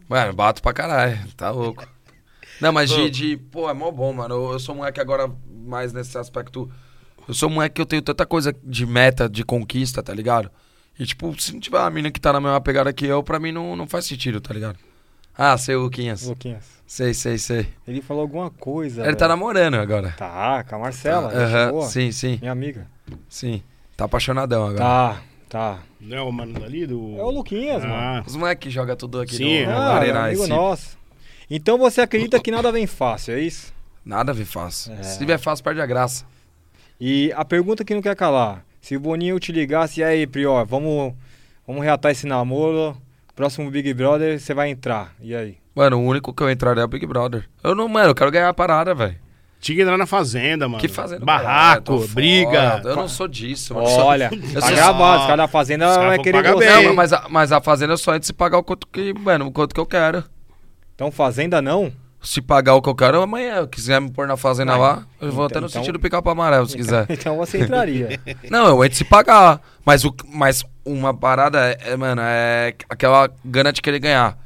Mano, bato pra caralho. Tá louco. Não, mas de, de. Pô, é mó bom, mano. Eu, eu sou um moleque agora, mais nesse aspecto. Eu sou um moleque que eu tenho tanta coisa de meta, de conquista, tá ligado? E, tipo, se não tiver uma mina que tá na mesma pegada que eu, pra mim não, não faz sentido, tá ligado? Ah, sei o Luquinhas. Luquinhas. Sei, sei, sei. Ele falou alguma coisa. Ele tá velho. namorando agora. Tá, com a Marcela. boa. Sim, sim, Minha amiga. sim. Tá apaixonadão agora. Tá, tá. Não é o mano ali do. É o Luquinhas, mano. Ah, Os moleques jogam tudo aqui Sim, no, no Ah, Arena amigo nosso. Então você acredita que nada vem fácil, é isso? Nada vem fácil. É. Se vier fácil, perde a graça. E a pergunta que não quer calar. Se o Boninho te ligasse, e aí, Prior, vamos, vamos reatar esse namoro. Próximo Big Brother, você vai entrar. E aí? Mano, o único que eu entraria é o Big Brother. Eu não, mano, eu quero ganhar a parada, velho. tinha que entrar na fazenda, mano. Que fazendo Barraco, Tô briga. fora. Eu não sou disso, mano. Olha, eu tá sou- gravado. Os caras da Fazenda vai vão querer você. bem. Não, mas a, mas a fazenda eu só entro se pagar o quanto que, mano, o quanto que eu quero. Então Fazenda não? Se pagar o que eu quero, amanhã. Quiser me pôr na fazenda Vai. lá, eu vou até no Então- sentido picar pro amarelo, se quiser. Então você entraria. Não, eu entro se pagar. Mas, o, mas uma parada é, é, mano, é aquela gana de querer ganhar.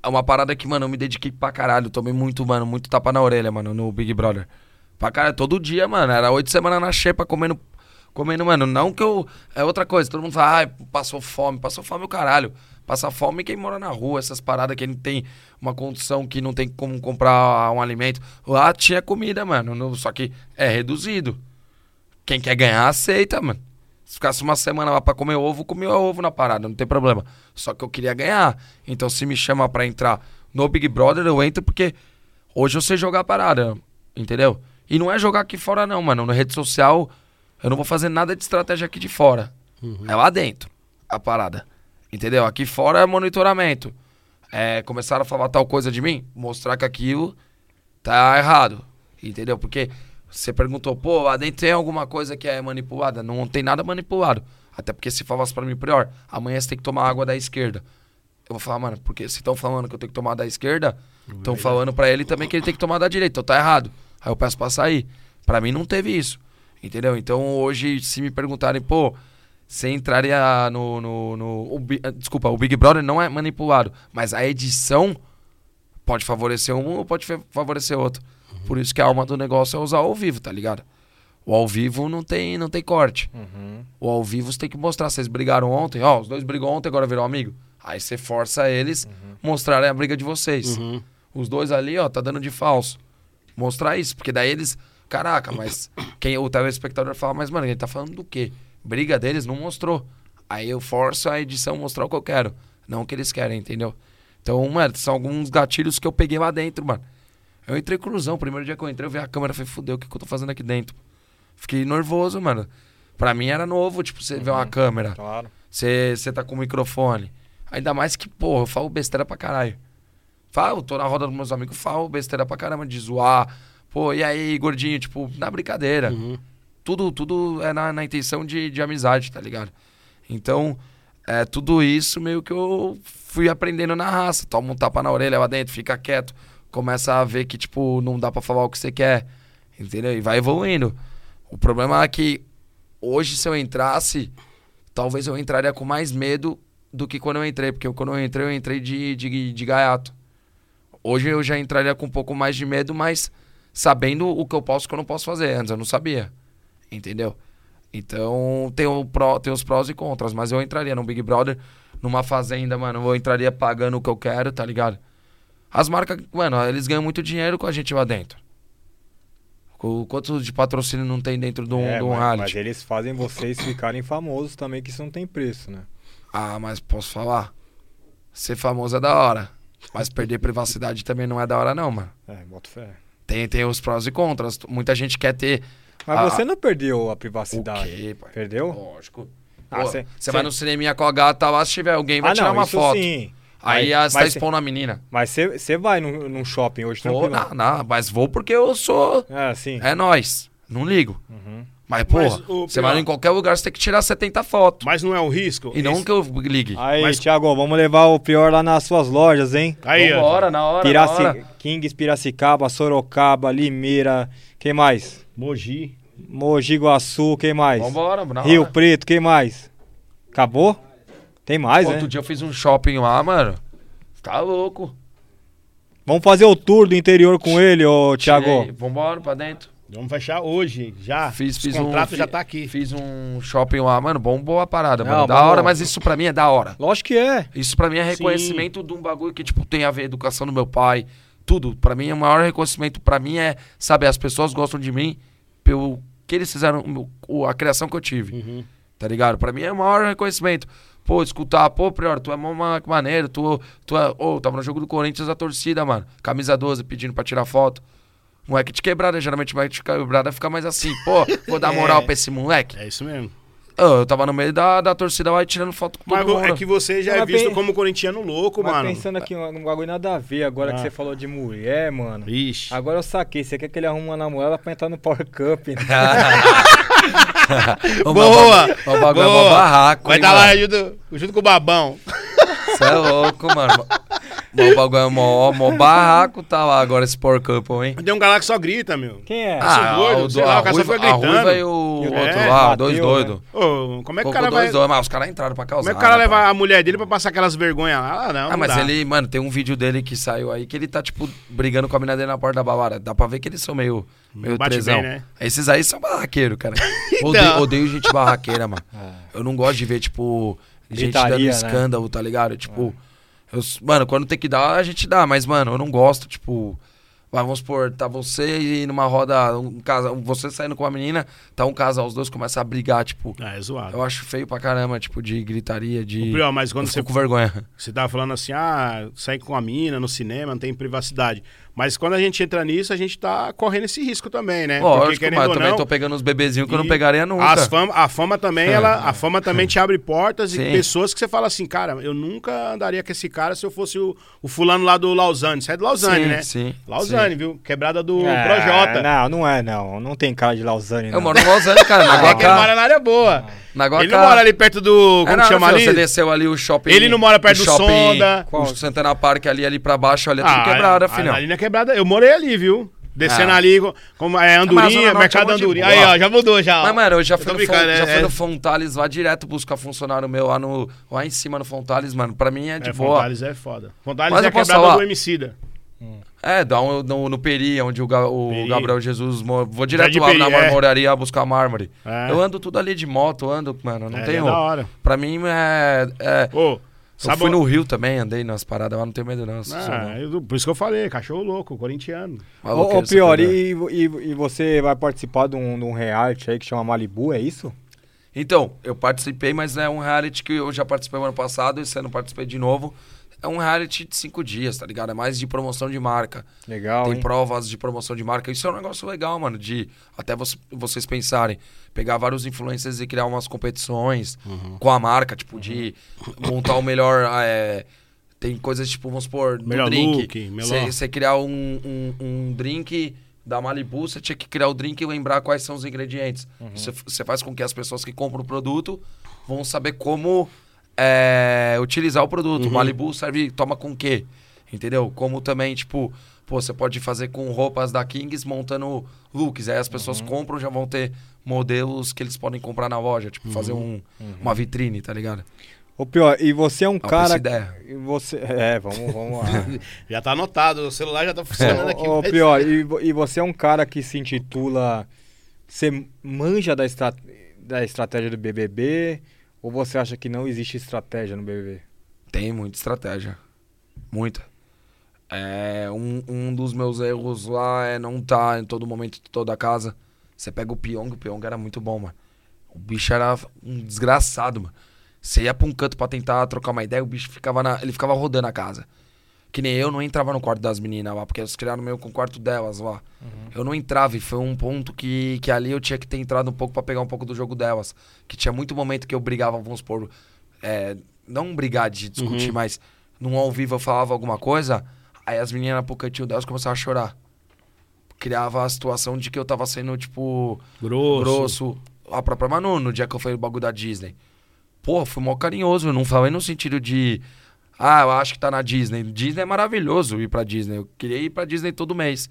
É uma parada que, mano, eu me dediquei pra caralho. Tomei muito, mano, muito tapa na orelha, mano, no Big Brother. Pra caralho, todo dia, mano. Era oito semanas na xepa comendo. Comendo, mano. Não que eu. É outra coisa. Todo mundo fala, ai, passou fome. Passou fome o caralho. Passa fome quem mora na rua, essas paradas que não tem uma condição que não tem como comprar um alimento. Lá tinha comida, mano. no- só que é reduzido. Quem quer ganhar, aceita, mano. Se ficasse uma semana lá pra comer ovo, comia ovo na parada, não tem problema. Só que eu queria ganhar. Então, se me chama pra entrar no Big Brother, eu entro porque hoje eu sei jogar a parada, entendeu? E não é jogar aqui fora, não, mano. Na rede social, eu não vou fazer nada de estratégia aqui de fora. É lá dentro a parada. Entendeu? Aqui fora é monitoramento. É, começaram a falar tal coisa de mim, mostrar que aquilo tá errado. Entendeu? Porque você perguntou, pô, lá dentro tem alguma coisa que é manipulada? Não tem nada manipulado. Até porque se falasse pra mim, pior, amanhã você tem que tomar água da esquerda. Eu vou falar, mano, porque se estão falando que eu tenho que tomar da esquerda, estão falando pra ele também que ele tem que tomar da direita. Então tá errado. Aí eu peço pra sair. Pra mim não teve isso. Entendeu? Então hoje, se me perguntarem, pô, você entraria no. no, no o ah, desculpa, o Big Brother não é manipulado, mas a edição pode favorecer um ou pode favorecer outro. Por isso que a alma do negócio é usar ao vivo, tá ligado? O ao vivo não tem, não tem corte. Uhum. O ao vivo você tem que mostrar. Vocês brigaram ontem, ó, os dois brigou ontem, agora virou amigo. Aí você força eles mostrarem a briga de vocês. Uhum. Os dois ali, ó, tá dando de falso. Mostrar isso, porque daí eles. Caraca, mas quem o telespectador fala, mas mano, ele tá falando do quê? Briga deles não mostrou. Aí eu forço a edição mostrar o que eu quero, não o que eles querem, entendeu? Então, mano, são alguns gatilhos que eu peguei lá dentro, mano. Eu entrei cruzão, primeiro dia que eu entrei, eu vi a câmera e falei, fudeu, o que, que eu tô fazendo aqui dentro? Fiquei nervoso, mano. Pra mim era novo, tipo, você ver uma câmera. Claro. Você você tá com o microfone. Ainda mais que, porra, eu falo besteira pra caralho. Falo, tô na roda dos meus amigos, falo besteira pra caramba de zoar. Pô, e aí, gordinho? Tipo, na brincadeira. Uhum. Tudo, tudo é na, na intenção de, de amizade, tá ligado? Então, é, tudo isso meio que eu fui aprendendo na raça. Toma um tapa na orelha lá dentro, fica quieto. Começa a ver que, tipo, não dá pra falar o que você quer. Entendeu? E vai evoluindo. O problema é que hoje, se eu entrasse, talvez eu entraria com mais medo do que quando eu entrei. Porque quando eu entrei, eu entrei de, de, de gaiato. Hoje eu já entraria com um pouco mais de medo, mas sabendo o que eu posso e o que eu não posso fazer. Antes eu não sabia. Entendeu? Então tem, o pró, tem os prós e contras, mas eu entraria no Big Brother, numa fazenda, mano, eu entraria pagando o que eu quero, tá ligado? As marcas, mano, eles ganham muito dinheiro com a gente lá dentro. O quanto de patrocínio não tem dentro de um, é, de um mas, reality? Mas eles fazem vocês ficarem famosos também, que isso não tem preço, né? Ah, mas posso falar? Ser famoso é da hora. Mas perder privacidade também não é da hora, não, mano. É, boto fé. Tem, tem os prós e contras. Muita gente quer ter mas a... você não perdeu a privacidade. O quê, pai? Perdeu? Lógico. Ah, você ah, vai no cinema com a gata lá, se tiver alguém, vai ah, tirar não, uma foto. Sim. Aí você tá expondo a menina. Mas você vai num, num shopping hoje, vou, Não, não, mas vou porque eu sou. É, sim. É nós. Não ligo. Uhum. Mas, porra, você vai em qualquer lugar, você tem que tirar 70 fotos. Mas não é o risco? E não que eu ligue. Aí, mas... Thiago, vamos levar o pior lá nas suas lojas, hein? Aí, Vambora, na hora, Piraci... na hora. Kings, Piracicaba, Sorocaba, Limeira, quem mais? Mogi. Mogi Guaçu, quem mais? Vambora, na Rio hora. Preto, quem mais? Acabou? Tem mais, Pô, né? Outro dia eu fiz um shopping lá, mano. Tá louco. Vamos fazer o tour do interior com ele, ô Thiago. Vambora pra dentro. Vamos fechar hoje, já. Fiz, fiz o contrato um, já tá aqui. Fiz um shopping lá, mano, bom, boa parada, Não, mano. Da hora, mas isso pra mim é da hora. Lógico que é. Isso pra mim é reconhecimento Sim. de um bagulho que, tipo, tem a ver educação do meu pai, tudo. Pra mim, o maior reconhecimento pra mim é, sabe, as pessoas gostam de mim pelo que eles fizeram, a criação que eu tive. Uhum. Tá ligado? Pra mim é o maior reconhecimento. Pô, escutar, pô, Prior, tu é uma maneiro, tu, tu é. Ô, oh, tava no jogo do Corinthians a torcida, mano. Camisa 12 pedindo pra tirar foto. Moleque de quebrada, geralmente moleque de quebrada fica mais assim, pô, vou dar moral é, pra esse moleque. É isso mesmo. Oh, eu tava no meio da, da torcida lá tirando foto com todo Mas mundo. é que você já é visto como corintiano louco, mas mano. pensando aqui num bagulho nada a ver, agora ah. que você falou de mulher, mano. Ixi. Agora eu saquei, você quer que ele arruma uma namorada pra entrar no Power Cup, né? Boa! O bagulho é mó barraco. Vai estar tá lá junto, junto com o babão. Você é louco, mano. O bagulho é mó, mó barraco tá lá agora esse Power Couple, hein? Tem um galera que só grita, meu. Quem é? Ah, doido, o, sei lá, o cara só foi gritando. A Ruiva e o outro é, lá, bateu, dois doidos. Né? como é que o cara vai... Dois, mas os caras entraram pra causar. Como é que o cara leva a mulher dele pra passar aquelas vergonhas lá? Ah, não, Ah, não mas dá. ele, mano, tem um vídeo dele que saiu aí que ele tá, tipo, brigando com a mina dele na porta da balada. Dá pra ver que eles são meio, meio Bate trezão. Bem, né? Esses aí são barraqueiros, cara. então. odeio, odeio, gente barraqueira, mano. É. Eu não gosto de ver, tipo, gente Gritaria, dando né? escândalo, tá ligado? Tipo... É. Eu, mano, quando tem que dar, a gente dá, mas, mano, eu não gosto, tipo. Vamos supor, tá você e numa roda, um casal, você saindo com uma menina, tá um casal, os dois começam a brigar, tipo. Ah, é zoado. Eu acho feio pra caramba, tipo, de gritaria, de. O pior, mas quando você. com vergonha. Você tava falando assim, ah, sair com a mina no cinema, não tem privacidade. Mas quando a gente entra nisso, a gente tá correndo esse risco também, né? Lógico, Porque, querendo mas eu também não, tô pegando uns bebezinhos que eu não pegaria nunca. As fama, a fama também, ela, a fama também te abre portas Sim. e pessoas que você fala assim, cara, eu nunca andaria com esse cara se eu fosse o, o fulano lá do Lausanne. Você é do Lausanne, sim, né? Sim. Lausanne, sim. viu? Quebrada do é, Projota. Não, não é, não. Não tem cara de Lausanne, não. Eu moro no Lausanne, cara. Na é que ele mora na área boa. Na ele não mora ali perto do. Como é, não, chama ali? Você desceu ali o shopping. Ele não mora perto do shopping, Sonda. O Santana Park ali, ali pra baixo, ali é tudo ah, quebrada, filhão. Ali na quebrada. Eu morei ali, viu? Descendo ah. ali, como é Andorinha, mercado Andorinha. Aí, ó, já mudou já. Mas, mano, eu já fui, eu no, Fon, é, já fui é... no Fontales lá direto buscar funcionário meu lá, no, lá em cima no Fontales, mano. Pra mim é de é, boa. Fontales é foda. Fontales Mas é a quebrada falar. do Emicida. É, dá um, no, no Peri, onde o, o Peri. Gabriel Jesus mora. Vou direto lá Peri, na marmoraria é. buscar mármore. É. Eu ando tudo ali de moto, ando, mano. Não é, tenho. É da hora. Pra mim é. é Ô, eu fui no Rio também, andei nas paradas lá, não tenho medo não. Ah, eu, por isso que eu falei, cachorro louco, corintiano. Ô, ô Pior, e, e, e, você vai participar de um, de um reality aí que chama Malibu, é isso? Então, eu participei, mas é um reality que eu já participei no ano passado, esse ano participei de novo é um reality de cinco dias, tá ligado? É mais de promoção de marca. Legal. Tem hein? provas de promoção de marca. Isso é um negócio legal, mano. De até você, vocês pensarem, pegar vários influencers e criar umas competições uhum. com a marca, tipo, uhum. de montar o melhor. É, tem coisas tipo, vamos supor, melhor drink. Look, melhor... Você criar um, um, um drink da Malibu, você tinha que criar o drink e lembrar quais são os ingredientes. Uhum. Você, você faz com que as pessoas que compram o produto vão saber como é, utilizar o produto. Uhum. Malibu serve, toma com o quê? Entendeu? Como também, tipo, pô, você pode fazer com roupas da Kings montando looks. Aí as pessoas uhum. compram, já vão ter modelos que eles podem comprar na loja. Tipo, fazer um, uhum. uma vitrine, tá ligado? O pior, e você é um cara. Ideia. E você, é, vamos, vamos lá. já tá anotado, o celular já tá funcionando é, aqui. O pior, e, e você é um cara que se intitula. Você manja da, estra, da estratégia do BBB? Ou você acha que não existe estratégia no BBB? Tem muita estratégia. Muita. É, um, um dos meus erros lá é não estar tá em todo momento, toda a casa. Você pega o Pyong, o Pyong era muito bom, mano. O bicho era um desgraçado, mano. Você ia pra um canto pra tentar trocar uma ideia, o bicho ficava na, ele ficava rodando a casa. Que nem eu não entrava no quarto das meninas lá, porque eles criaram meio com o quarto delas lá. Uhum. Eu não entrava e foi um ponto que, que ali eu tinha que ter entrado um pouco para pegar um pouco do jogo delas. Que tinha muito momento que eu brigava, vamos supor, é, não brigar de discutir, uhum. mas num ao vivo eu falava alguma coisa, aí as meninas pro cantinho delas começavam a chorar. Criava a situação de que eu tava sendo, tipo, grosso. grosso. A própria Manu, no dia que eu falei o bagulho da Disney. Pô, fui mó carinhoso. Eu não falei no sentido de. Ah, eu acho que tá na Disney. Disney é maravilhoso ir pra Disney. Eu queria ir pra Disney todo mês.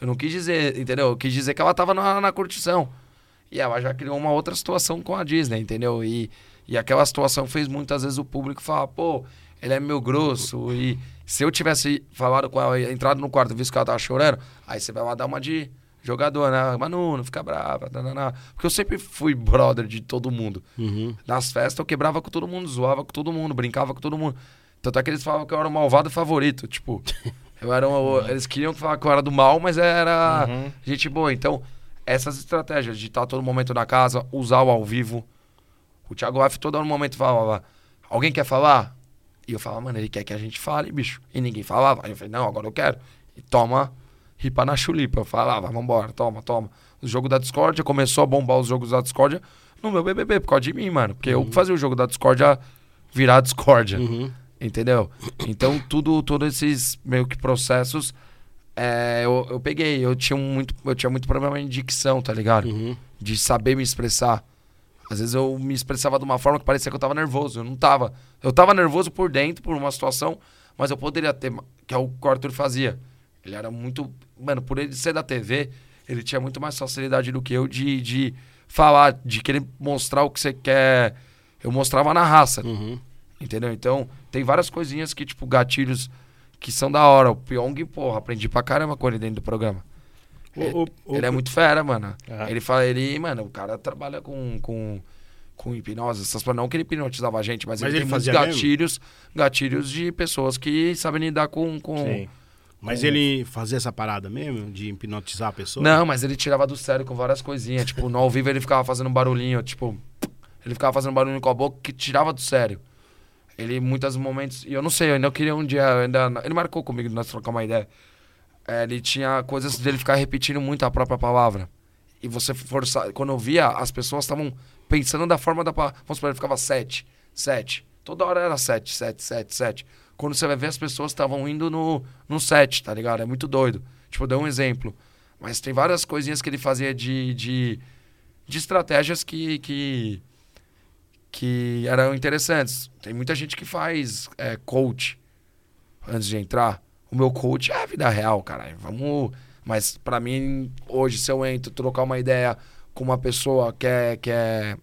Eu não quis dizer, entendeu? Eu quis dizer que ela tava na, na curtição. E ela já criou uma outra situação com a Disney, entendeu? E, e aquela situação fez muitas vezes o público falar, pô, ele é meu grosso. E se eu tivesse falado com ela, entrado no quarto, visto que ela tava chorando, aí você vai lá dar uma de jogador, né? Manu, não fica brava. Nananá. Porque eu sempre fui brother de todo mundo. Uhum. Nas festas eu quebrava com todo mundo, zoava com todo mundo, brincava com todo mundo. Tanto é que eles falavam que eu era o malvado favorito. Tipo, eu era um, uhum. eles queriam falar que eu era do mal, mas era uhum. gente boa. Então, essas estratégias de estar todo momento na casa, usar o ao vivo. O Thiago F todo momento falava: Alguém quer falar? E eu falava, mano, ele quer que a gente fale, bicho. E ninguém falava. Aí eu falei, não, agora eu quero. E toma ripa na chulipa. Eu falava, vambora, toma, toma. O jogo da Discordia começou a bombar os jogos da Discordia no meu BBB, por causa de mim, mano. Porque uhum. eu fazia o jogo da Discordia virar Discordia. Uhum. Entendeu? Então, tudo, todos esses meio que processos, é, eu, eu peguei. Eu tinha, muito, eu tinha muito problema de dicção, tá ligado? Uhum. De saber me expressar. Às vezes eu me expressava de uma forma que parecia que eu tava nervoso. Eu não tava. Eu tava nervoso por dentro, por uma situação, mas eu poderia ter. Que é o que o Arthur fazia. Ele era muito. Mano, por ele ser da TV, ele tinha muito mais facilidade do que eu de, de falar, de querer mostrar o que você quer. Eu mostrava na raça. Uhum. Entendeu? Então, tem várias coisinhas que, tipo, gatilhos que são da hora. O Pyong, porra, aprendi pra caramba com ele dentro do programa. O, ele, o, o, ele é muito fera, mano. Ele fala, ele, mano, o cara trabalha com, com, com hipnose, essas não que ele hipnotizava a gente, mas, mas ele, ele tem muitos gatilhos, mesmo? gatilhos de pessoas que sabem lidar com, com, Sim. Mas ele fazia essa parada mesmo, de hipnotizar a pessoa? Não, mas ele tirava do sério com várias coisinhas. tipo, no ao vivo ele ficava fazendo um barulhinho, tipo... Ele ficava fazendo barulhinho com a boca que tirava do sério. Ele, muitos momentos... E eu não sei, eu ainda queria um dia... Ainda, ele marcou comigo, nós trocar uma ideia. É, ele tinha coisas dele ficar repetindo muito a própria palavra. E você forçar... Quando eu via, as pessoas estavam pensando da forma da palavra... Vamos supor, ele ficava sete, sete. Toda hora era sete, sete, sete, sete quando você vai ver, as pessoas estavam indo no, no set, tá ligado? É muito doido. Tipo, deu um exemplo. Mas tem várias coisinhas que ele fazia de, de, de estratégias que, que, que eram interessantes. Tem muita gente que faz é, coach antes de entrar. O meu coach é a vida real, cara. Vamos. Mas para mim, hoje, se eu entro, trocar uma ideia com uma pessoa que é, que é,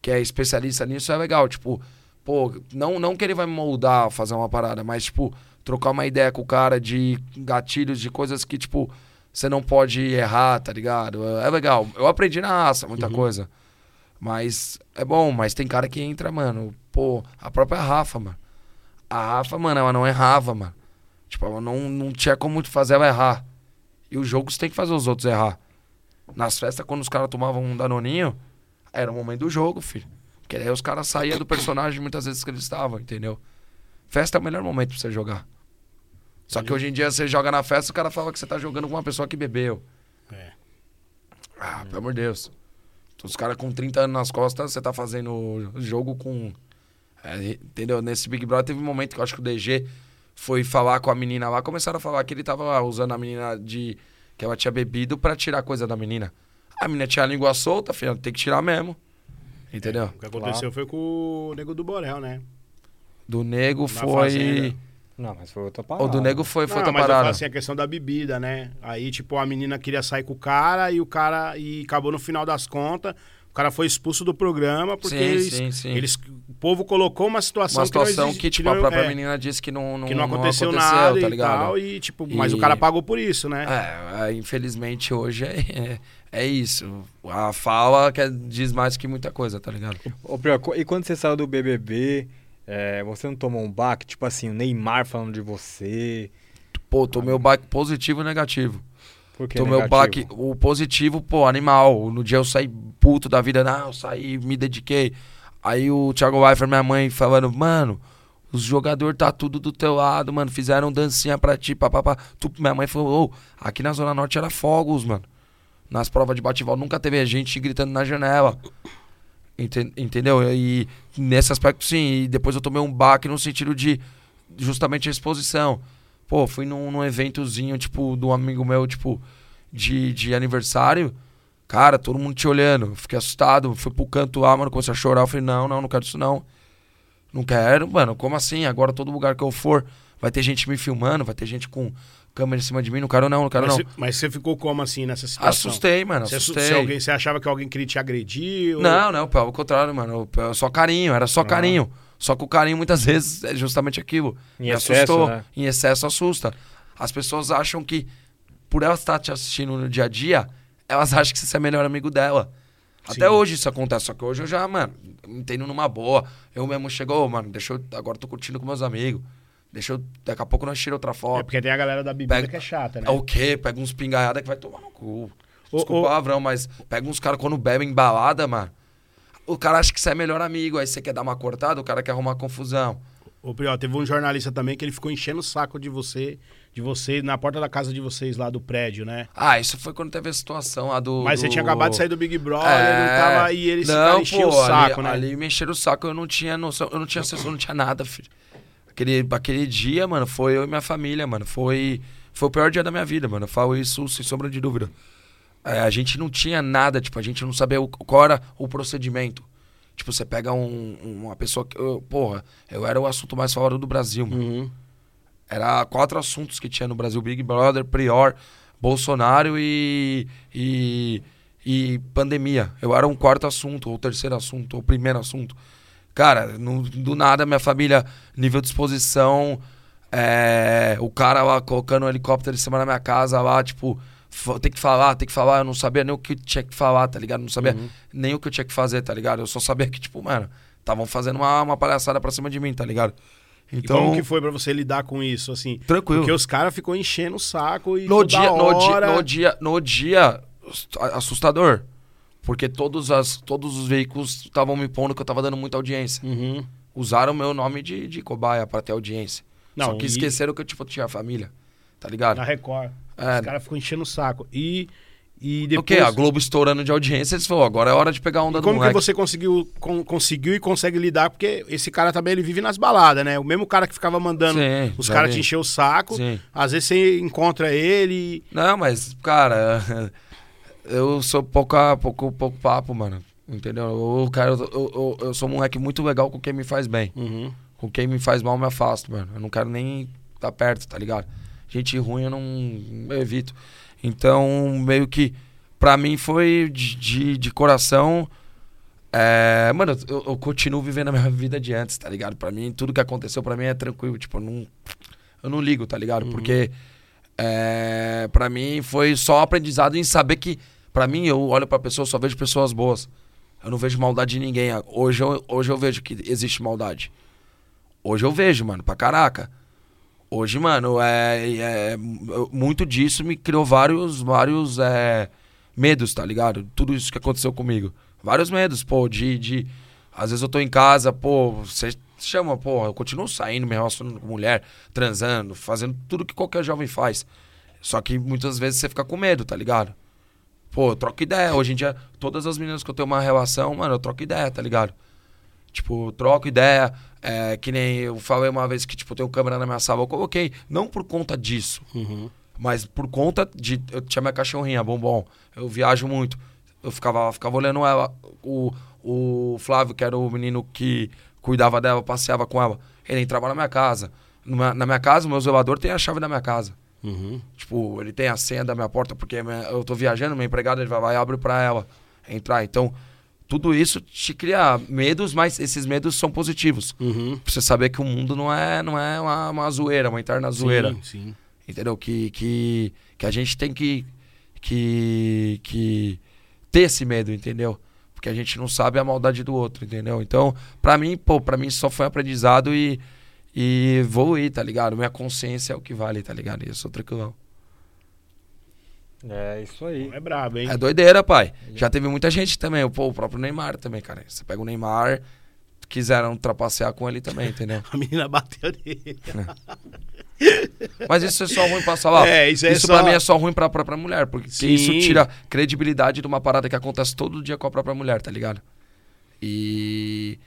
que é especialista nisso, é legal. Tipo, pô, não, não que ele vai me moldar fazer uma parada, mas, tipo, trocar uma ideia com o cara de gatilhos, de coisas que, tipo, você não pode errar, tá ligado? É legal. Eu aprendi na raça muita uhum. coisa. Mas é bom, mas tem cara que entra, mano. Pô, a própria Rafa, mano. A Rafa, mano, ela não errava, mano. Tipo, ela não, não tinha como fazer ela errar. E os jogos tem que fazer os outros errar. Nas festas, quando os caras tomavam um danoninho, era o momento do jogo, filho. Porque aí os caras saíam do personagem muitas vezes que eles estavam, entendeu? Festa é o melhor momento pra você jogar. Só que hoje em dia você joga na festa, o cara fala que você tá jogando com uma pessoa que bebeu. É. Ah, pelo amor de Deus. Então, os caras com 30 anos nas costas, você tá fazendo jogo com. É, entendeu? Nesse Big Brother teve um momento que eu acho que o DG foi falar com a menina lá, começaram a falar que ele tava usando a menina de que ela tinha bebido pra tirar coisa da menina. A menina tinha a língua solta, filho, tem que tirar mesmo. Entendeu? É, o que aconteceu claro. foi com o Nego do Borel, né? Do Nego Na foi. Fazenda. Não, mas foi outra parada. O do nego foi, foi não, outra mas parada. Eu assim, a questão da bebida, né? Aí, tipo, a menina queria sair com o cara e o cara. E acabou no final das contas. O cara foi expulso do programa porque sim, eles, sim, sim. eles. O povo colocou uma situação. Uma situação que, que tipo, a própria é, menina disse que não, não, que não aconteceu, não aconteceu nada tá ligado? e tal. E, tipo, e... mas o cara pagou por isso, né? É, infelizmente hoje é, é, é isso. A fala quer, diz mais que muita coisa, tá ligado? Ô, Prior, e quando você saiu do BBB, é, você não tomou um baque? Tipo assim, o Neymar falando de você. Pô, tomei o um baque positivo e negativo. Por que tomei o baque. O positivo, pô, animal. No dia eu saí puto da vida. Não, eu saí, me dediquei. Aí o Thiago Leifert, minha mãe, falando, mano, os jogadores tá tudo do teu lado, mano. Fizeram dancinha pra ti, papapá. Tu, minha mãe falou, oh, aqui na Zona Norte era fogos, mano. Nas provas de bate-volta nunca teve gente gritando na janela. Entendeu? E nesse aspecto, sim. E depois eu tomei um baque no sentido de justamente a exposição. Pô, fui num, num eventozinho, tipo, do amigo meu, tipo, de, de aniversário. Cara, todo mundo te olhando. Fiquei assustado. Fui pro canto lá, mano, comecei a chorar. Eu falei, não, não, não quero isso não. Não quero, mano. Como assim? Agora todo lugar que eu for vai ter gente me filmando, vai ter gente com câmera em cima de mim, não quero não, não quero mas não. Cê, mas você ficou como assim nessa situação? Assustei, mano, assustei. Você, alguém, você achava que alguém queria te agredir? Ou... Não, não, pelo contrário, mano, só carinho, era só carinho. Só que o carinho muitas vezes é justamente aquilo. Em Me excesso, assustou. Né? Em excesso assusta. As pessoas acham que, por ela estar te assistindo no dia a dia, elas acham que você é melhor amigo dela. Até Sim. hoje isso acontece, só que hoje eu já, mano, entendo numa boa. Eu mesmo chegou, mano, deixa eu. Agora tô curtindo com meus amigos. Deixa eu. Daqui a pouco nós tiramos outra foto. É porque tem a galera da bebida pega, que é chata, né? É o quê? Pega uns pingaiada que vai tomar no cu. Desculpa o palavrão, mas pega uns caras quando bebem balada, mano. O cara acha que você é melhor amigo, aí você quer dar uma cortada, o cara quer arrumar confusão. Ô, Prió, teve um jornalista também que ele ficou enchendo o saco de você, de você, na porta da casa de vocês lá do prédio, né? Ah, isso foi quando teve a situação lá do. Mas do... você tinha acabado de sair do Big Brother, é... não tava. E eles não, enchiam o saco, ali, né? Ali me encheram o saco, eu não tinha noção, eu não tinha eu não tinha nada, filho. Aquele, aquele dia, mano, foi eu e minha família, mano. Foi, foi o pior dia da minha vida, mano. Eu falo isso sem sombra de dúvida. É, a gente não tinha nada, tipo, a gente não sabia o, qual era o procedimento. Tipo, você pega um, uma pessoa que. Eu, porra, eu era o assunto mais falado do Brasil, mano. Uhum. Era quatro assuntos que tinha no Brasil: Big Brother, Prior, Bolsonaro e, e, e pandemia. Eu era um quarto assunto, ou terceiro assunto, ou primeiro assunto. Cara, no, do nada, minha família, nível de exposição, é, o cara lá colocando um helicóptero em cima da minha casa lá, tipo, tem que falar, tem que falar. Eu não sabia nem o que tinha que falar, tá ligado? Não sabia uhum. nem o que eu tinha que fazer, tá ligado? Eu só sabia que, tipo, mano, estavam fazendo uma, uma palhaçada pra cima de mim, tá ligado? Então, e como que foi para você lidar com isso, assim? Tranquilo. Porque os caras ficou enchendo o saco e no dia, hora... no dia, no dia, no dia assustador. Porque todos, as, todos os veículos estavam me pondo que eu estava dando muita audiência. Uhum. Usaram o meu nome de, de cobaia para ter audiência. Não, Só que e... esqueceram que eu tipo, tinha família. Tá ligado? Na Record. É. Os caras ficam enchendo o saco. E, e depois... O quê? A Globo estourando de audiência, eles falaram, agora é hora de pegar a onda e do como moleque. que você conseguiu, com, conseguiu e consegue lidar? Porque esse cara também, ele vive nas baladas, né? O mesmo cara que ficava mandando Sim, os caras te encher o saco. Sim. Às vezes você encontra ele... Não, mas, cara... eu sou pouca, pouco, pouco papo, mano. Entendeu? Eu, quero, eu, eu, eu, sou um moleque muito legal com quem me faz bem. Uhum. Com quem me faz mal, eu me afasto, mano. Eu não quero nem estar tá perto, tá ligado? Gente ruim eu não eu evito. Então, meio que, pra mim foi de, de, de coração. É, mano, eu, eu, continuo vivendo a minha vida de antes, tá ligado? Pra mim, tudo que aconteceu pra mim é tranquilo. Tipo, eu não, eu não ligo, tá ligado? Uhum. Porque é, pra mim foi só aprendizado em saber que para mim, eu olho pra pessoa, só vejo pessoas boas. Eu não vejo maldade em ninguém. Hoje eu, hoje eu vejo que existe maldade. Hoje eu vejo, mano, pra caraca. Hoje, mano, é, é muito disso me criou vários, vários é, medos, tá ligado? Tudo isso que aconteceu comigo. Vários medos, pô, de, de. Às vezes eu tô em casa, pô, você chama, pô, eu continuo saindo, me relacionando com mulher, transando, fazendo tudo que qualquer jovem faz. Só que muitas vezes você fica com medo, tá ligado? Pô, eu troco ideia. Hoje em dia, todas as meninas que eu tenho uma relação, mano, eu troco ideia, tá ligado? Tipo, troco ideia. É, que nem eu falei uma vez que, tipo, eu tenho câmera na minha sala. Eu coloquei, não por conta disso. Uhum. Mas por conta de. Eu tinha minha cachorrinha, bombom. Eu viajo muito. Eu ficava, ficava olhando ela. O, o Flávio, que era o menino que cuidava dela, passeava com ela. Ele entrava na minha casa. Na, na minha casa, o meu zelador tem a chave da minha casa. Uhum. Tipo, ele tem a senha da minha porta, porque eu tô viajando, meu empregado ele vai lá e abre pra ela entrar. Então, tudo isso te cria medos, mas esses medos são positivos. Uhum. Pra você saber que o mundo não é, não é uma, uma zoeira, uma eterna zoeira. Sim, sim. Entendeu? Que, que, que a gente tem que, que, que ter esse medo, entendeu? Porque a gente não sabe a maldade do outro, entendeu? Então, pra mim, pô, pra mim só foi aprendizado e, e ir, tá ligado? Minha consciência é o que vale, tá ligado? E eu sou tranquilão. É, isso aí. É brabo, hein? É doideira, pai. Já teve muita gente também. Pô, o próprio Neymar também, cara. Você pega o Neymar, quiseram trapacear com ele também, entendeu? A menina bateu nele. Mas isso é só ruim pra falar. É, isso é isso só... pra mim é só ruim pra própria mulher, porque Sim. isso tira credibilidade de uma parada que acontece todo dia com a própria mulher, tá ligado? E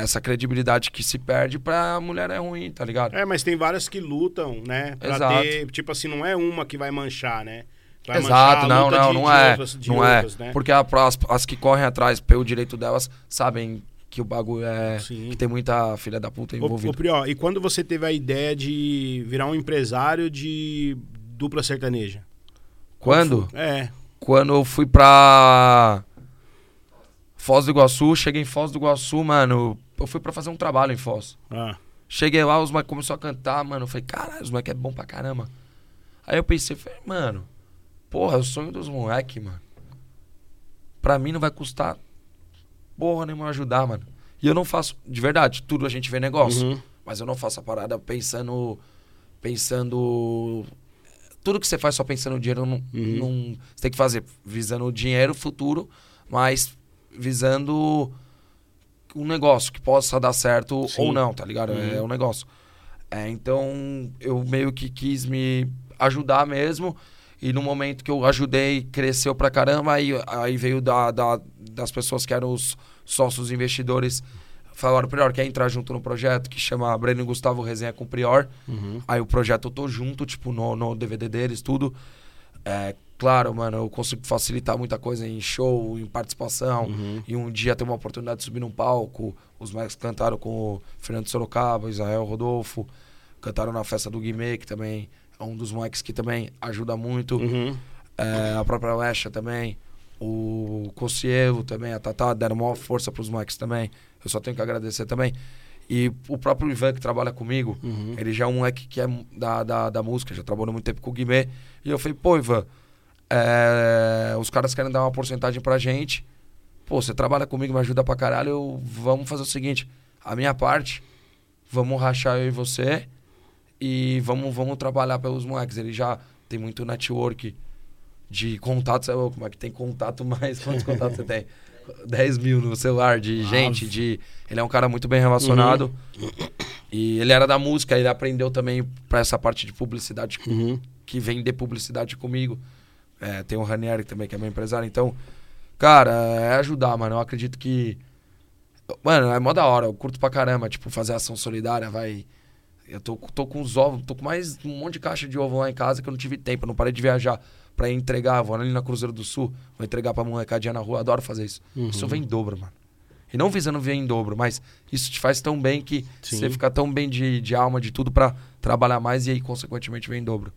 essa credibilidade que se perde pra mulher é ruim, tá ligado? É, mas tem várias que lutam, né? Pra Exato. ter, tipo assim, não é uma que vai manchar, né? Vai Exato, não, não, não é. Outras, não é. Outras, né? Porque as, as que correm atrás pelo direito delas sabem que o bagulho é. Sim. que tem muita filha da puta envolvida. Ô, ô e quando você teve a ideia de virar um empresário de dupla sertaneja? Quando? É. Quando eu fui pra. Foz do Iguaçu, cheguei em Foz do Iguaçu, mano. Eu fui pra fazer um trabalho em Foz. Ah. Cheguei lá, os moleques começaram a cantar, mano. Eu falei, caralho, os moleques é bom pra caramba. Aí eu pensei, falei, mano, Porra, é o sonho dos moleques, mano. Pra mim não vai custar porra nenhuma ajudar, mano. E eu não faço, de verdade, tudo a gente vê negócio. Uhum. Mas eu não faço a parada pensando. Pensando. Tudo que você faz só pensando no dinheiro, não, uhum. não, você tem que fazer visando o dinheiro futuro, mas visando um negócio que possa dar certo Sim. ou não, tá ligado? Uhum. É um negócio. É, então eu meio que quis me ajudar mesmo. E no momento que eu ajudei, cresceu pra caramba, aí, aí veio da, da, das pessoas que eram os sócios investidores, falaram, Prior, quer entrar junto no projeto que chama Breno e Gustavo Resenha com Prior. Uhum. Aí o projeto eu tô junto, tipo, no, no DVD deles, tudo. É, claro, mano, eu consigo facilitar muita coisa em show, em participação. Uhum. E um dia ter uma oportunidade de subir num palco. Os Max cantaram com o Fernando Sorocaba, Israel Rodolfo. Cantaram na festa do Guimê, que também é um dos moleques que também ajuda muito. Uhum. É, a própria Lesha também. O Cossielo também, a Tatá, deram maior força pros moleques também. Eu só tenho que agradecer também. E o próprio Ivan, que trabalha comigo, uhum. ele já é um moleque que é da, da, da música, já trabalhou muito tempo com o Guimê. E eu falei, pô, Ivan, é, os caras querem dar uma porcentagem pra gente. Pô, você trabalha comigo, me ajuda pra caralho. Eu, vamos fazer o seguinte: a minha parte, vamos rachar eu e você e vamos, vamos trabalhar pelos moleques. Ele já tem muito network de contatos. Como é que tem contato mais? Quantos contatos você tem? 10 mil no celular de Nossa. gente, de. Ele é um cara muito bem relacionado. Uhum. E ele era da música, ele aprendeu também para essa parte de publicidade uhum. que vem de publicidade comigo. É, tem o Ranieri também, que é meu empresário. Então, cara, é ajudar, mano. Eu acredito que. Mano, é mó da hora. Eu curto pra caramba, tipo, fazer ação solidária, vai eu tô, tô com os ovos, tô com mais um monte de caixa de ovo lá em casa que eu não tive tempo, eu não parei de viajar pra entregar. Vou ali na Cruzeiro do Sul, vou entregar pra molecadinha na rua, adoro fazer isso. Uhum. Isso vem em dobro, mano. E não visando vir em dobro, mas isso te faz tão bem que Sim. você fica tão bem de, de alma, de tudo pra trabalhar mais e aí, consequentemente, vem em dobro.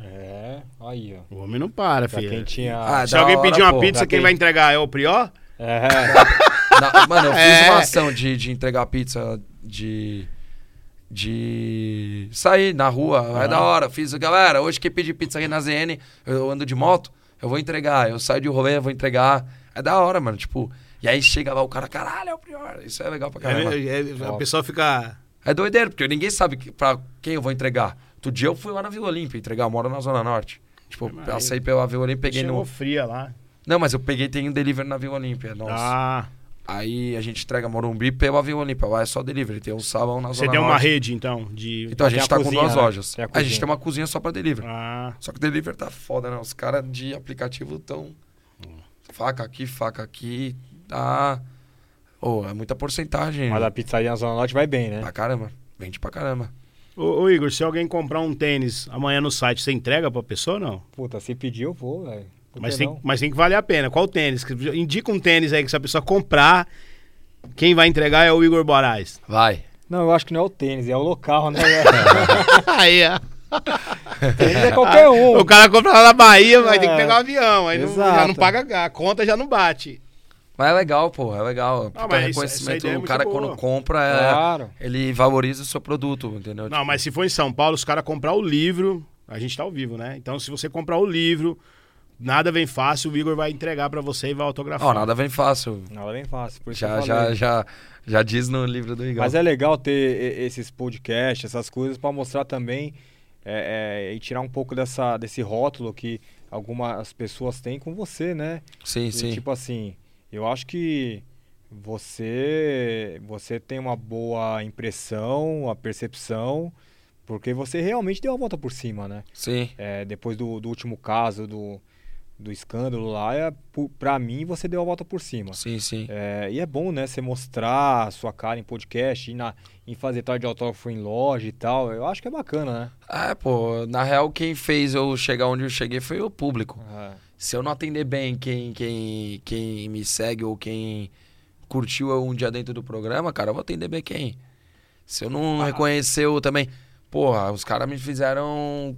É, aí, ó. O homem não para, filho. Quem tinha... Ah, Se alguém hora, pedir uma pô, pizza, quem, quem vai entregar é o Prió? É. Na, mano, eu fiz é. uma ação de, de entregar pizza de de sair na rua. É da hora. Fiz, galera, hoje que pedir pizza aqui na ZN, eu ando de moto, eu vou entregar. Eu saio de rolê, eu vou entregar. É da hora, mano. Tipo, e aí chega lá o cara, caralho, é o pior. Isso é legal pra caramba. É, é, a pessoa fica. É doideiro, porque ninguém sabe que, pra quem eu vou entregar. Outro dia eu fui lá na Vila Olímpia entregar, eu moro na Zona Norte. Tipo, passei pela Vila Olímpia peguei no. fria lá. Não, mas eu peguei, tem um delivery na Vila Olímpia. Nossa. Ah. Aí a gente entrega Morumbi pelo avião Olímpia. Lá é só delivery. Tem um salão na Você zona Você tem uma norte. rede, então? De... Então a gente tá cozinha, com duas né? lojas. A, a, gente tem uma cozinha só pra delivery. Ah. Só que delivery tá foda, né? Os caras de aplicativo tão. Faca aqui, faca aqui. Tá. Oh, é muita porcentagem. Mas a pizzaria na Zona Norte vai bem, né? Pra caramba. Vende pra caramba. Ô, ô, Igor, se alguém comprar um tênis amanhã no site, você entrega pra pessoa ou não? Puta, se pedir eu vou, velho. Mas tem, mas tem que valer a pena. Qual tênis? Indica um tênis aí que se a pessoa comprar, quem vai entregar é o Igor Moraes. Vai. Não, eu acho que não é o tênis, é o local, né? aí, ó. Tênis é qualquer um. O cara compra lá na Bahia, vai é, ter que pegar um avião. Aí não, já não paga, a conta já não bate. Mas é legal, pô, é legal. Não, mas reconhecimento, é o cara quando compra, é, claro. ele valoriza o seu produto, entendeu? Não, tipo... mas se for em São Paulo, os caras comprar o livro, a gente tá ao vivo, né? Então se você comprar o livro, nada vem fácil, o Igor vai entregar para você e vai autografar. Não, nada vem fácil. Nada vem fácil. já, já, já, já diz no livro do Igor. Mas é legal ter esses podcasts, essas coisas, para mostrar também é, é, e tirar um pouco dessa, desse rótulo que algumas pessoas têm com você, né? Sim, e, sim. Tipo assim eu acho que você você tem uma boa impressão, a percepção, porque você realmente deu a volta por cima, né? Sim. É, depois do, do último caso do, do escândalo lá, é, pra mim você deu a volta por cima. Sim, sim. É, e é bom, né? Você mostrar a sua cara em podcast, na, em fazer tarde de autógrafo em loja e tal. Eu acho que é bacana, né? É, pô, na real, quem fez eu chegar onde eu cheguei foi o público. É se eu não atender bem quem, quem, quem me segue ou quem curtiu um dia dentro do programa, cara, eu vou atender bem quem. Se eu não ah. reconheceu também. Porra, os caras me fizeram,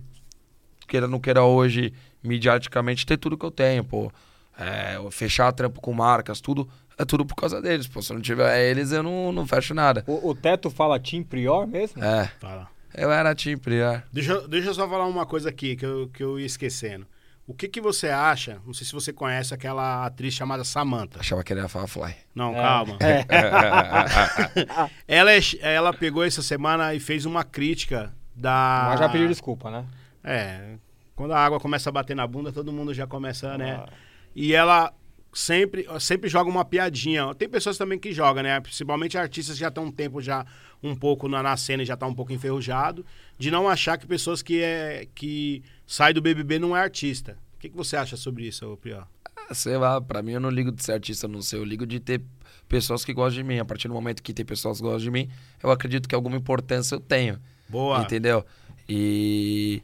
queira ou não queira hoje, mediaticamente, ter tudo que eu tenho, pô. É, fechar trampo com marcas, tudo. É tudo por causa deles, pô. Se eu não tiver eles, eu não, não fecho nada. O, o Teto fala Tim Prior mesmo? É. Fala. Eu era Tim Prior. Deixa, deixa eu só falar uma coisa aqui que eu, que eu ia esquecendo. O que, que você acha? Não sei se você conhece aquela atriz chamada Samantha. Achava que ele ia falar Fly. Não, é. calma. É. ela, é, ela pegou essa semana e fez uma crítica da. Mas já pediu desculpa, né? É. Quando a água começa a bater na bunda, todo mundo já começa, né? ah. né? E ela sempre, sempre joga uma piadinha. Tem pessoas também que jogam, né? Principalmente artistas que já estão um tempo já um pouco na, na cena e já tá um pouco enferrujado, de não achar que pessoas que é que sai do BBB não é artista. O que, que você acha sobre isso, Prior? Ah, sei lá, pra mim eu não ligo de ser artista, não sei. Eu ligo de ter pessoas que gostam de mim. A partir do momento que tem pessoas que gostam de mim, eu acredito que alguma importância eu tenho. Boa. Entendeu? E.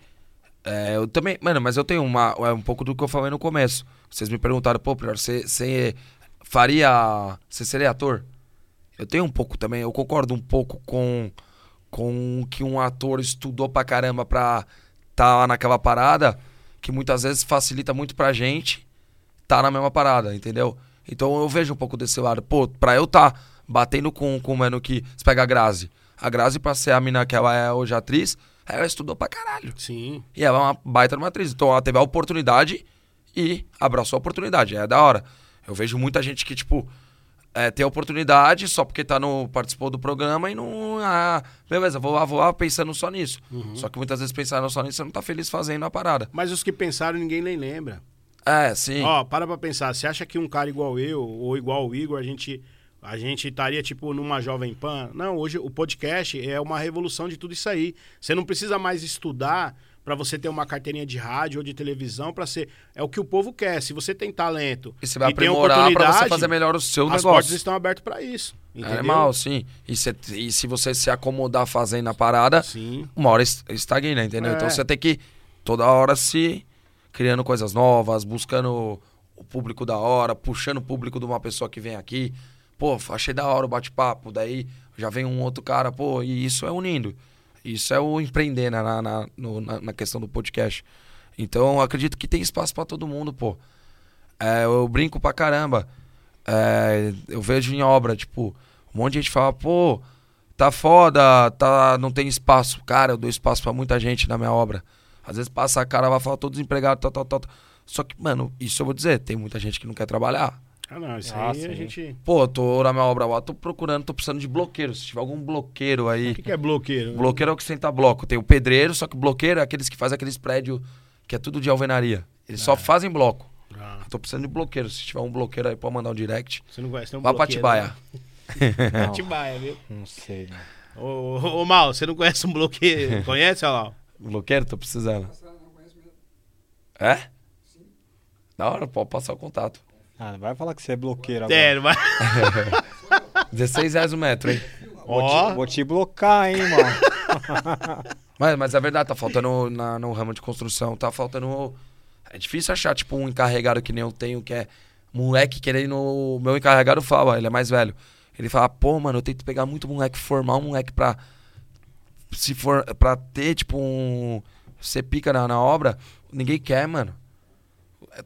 É, eu também. Mano, mas eu tenho uma, é um pouco do que eu falei no começo. Vocês me perguntaram, pô, Prior, você, você faria. Você seria ator? Eu tenho um pouco também, eu concordo um pouco com, com que um ator estudou pra caramba pra tá naquela parada, que muitas vezes facilita muito pra gente tá na mesma parada, entendeu? Então eu vejo um pouco desse lado. Pô, pra eu tá batendo com, com o mano que. Você pega a Grazi. A Grazi, pra ser a mina que ela é hoje atriz, ela estudou pra caralho. Sim. E ela é uma baita uma atriz. Então ela teve a oportunidade e abraçou a oportunidade. É da hora. Eu vejo muita gente que, tipo, é, ter a oportunidade só porque tá no, participou do programa e não. Ah, beleza, vou lá, vou lá pensando só nisso. Uhum. Só que muitas vezes pensaram só nisso, você não tá feliz fazendo a parada. Mas os que pensaram, ninguém nem lembra. É, sim. Ó, para pra pensar. Você acha que um cara igual eu ou igual o Igor, a gente. A gente estaria, tipo, numa Jovem Pan? Não, hoje o podcast é uma revolução de tudo isso aí. Você não precisa mais estudar para você ter uma carteirinha de rádio ou de televisão para ser é o que o povo quer. Se você tem talento e você vai e aprimorar para você fazer melhor o seu as negócio. As portas estão abertas para isso. É mal, sim. E, se, e se você se acomodar fazendo a parada, sim. uma hora estagna, entendeu? É. Então você tem que toda hora se criando coisas novas, buscando o público da hora, puxando o público de uma pessoa que vem aqui. Pô, achei da hora o bate-papo, daí já vem um outro cara, pô, e isso é unindo. Isso é o empreender né, na, na, no, na, na, questão do podcast. Então, acredito que tem espaço para todo mundo, pô. É, eu brinco pra caramba. É, eu vejo em obra, tipo, um monte de gente fala, pô, tá foda, tá, não tem espaço. Cara, eu dou espaço para muita gente na minha obra. Às vezes passa a cara, vai falar, tô desempregado, tal, tal, tal. Só que, mano, isso eu vou dizer, tem muita gente que não quer trabalhar. Ah, não, isso ah, aí sim. a gente. Pô, tô na minha obra lá, tô procurando, tô precisando de bloqueiro. Se tiver algum bloqueiro aí. O que, que é bloqueiro? Bloqueiro é o que senta bloco. Tem o pedreiro, só que bloqueiro é aqueles que fazem aqueles prédios que é tudo de alvenaria. Eles só é. fazem bloco. Ah. tô precisando de bloqueiro. Se tiver um bloqueiro aí, pode mandar um direct. Você não conhece, tem um Vá pra Atibaia. Né? Atibaia, viu? Não sei. Né? Ô, ô, ô, Mal, você não conhece um bloqueiro? conhece, olha lá? Bloqueiro? Tô precisando. É? Sim. Da hora, pode passar o contato. Ah, não vai falar que você é bloqueiro agora. É, vai. 16 reais o metro, hein? vou, te, vou te blocar, hein, mano. mas, mas é verdade, tá faltando na, no ramo de construção, tá faltando. É difícil achar, tipo, um encarregado que nem eu tenho, que é moleque querendo. O meu encarregado fala, ele é mais velho. Ele fala, pô, mano, eu tento pegar muito moleque, formar um moleque pra. Se for. pra ter, tipo, um. Você pica na, na obra, ninguém quer, mano.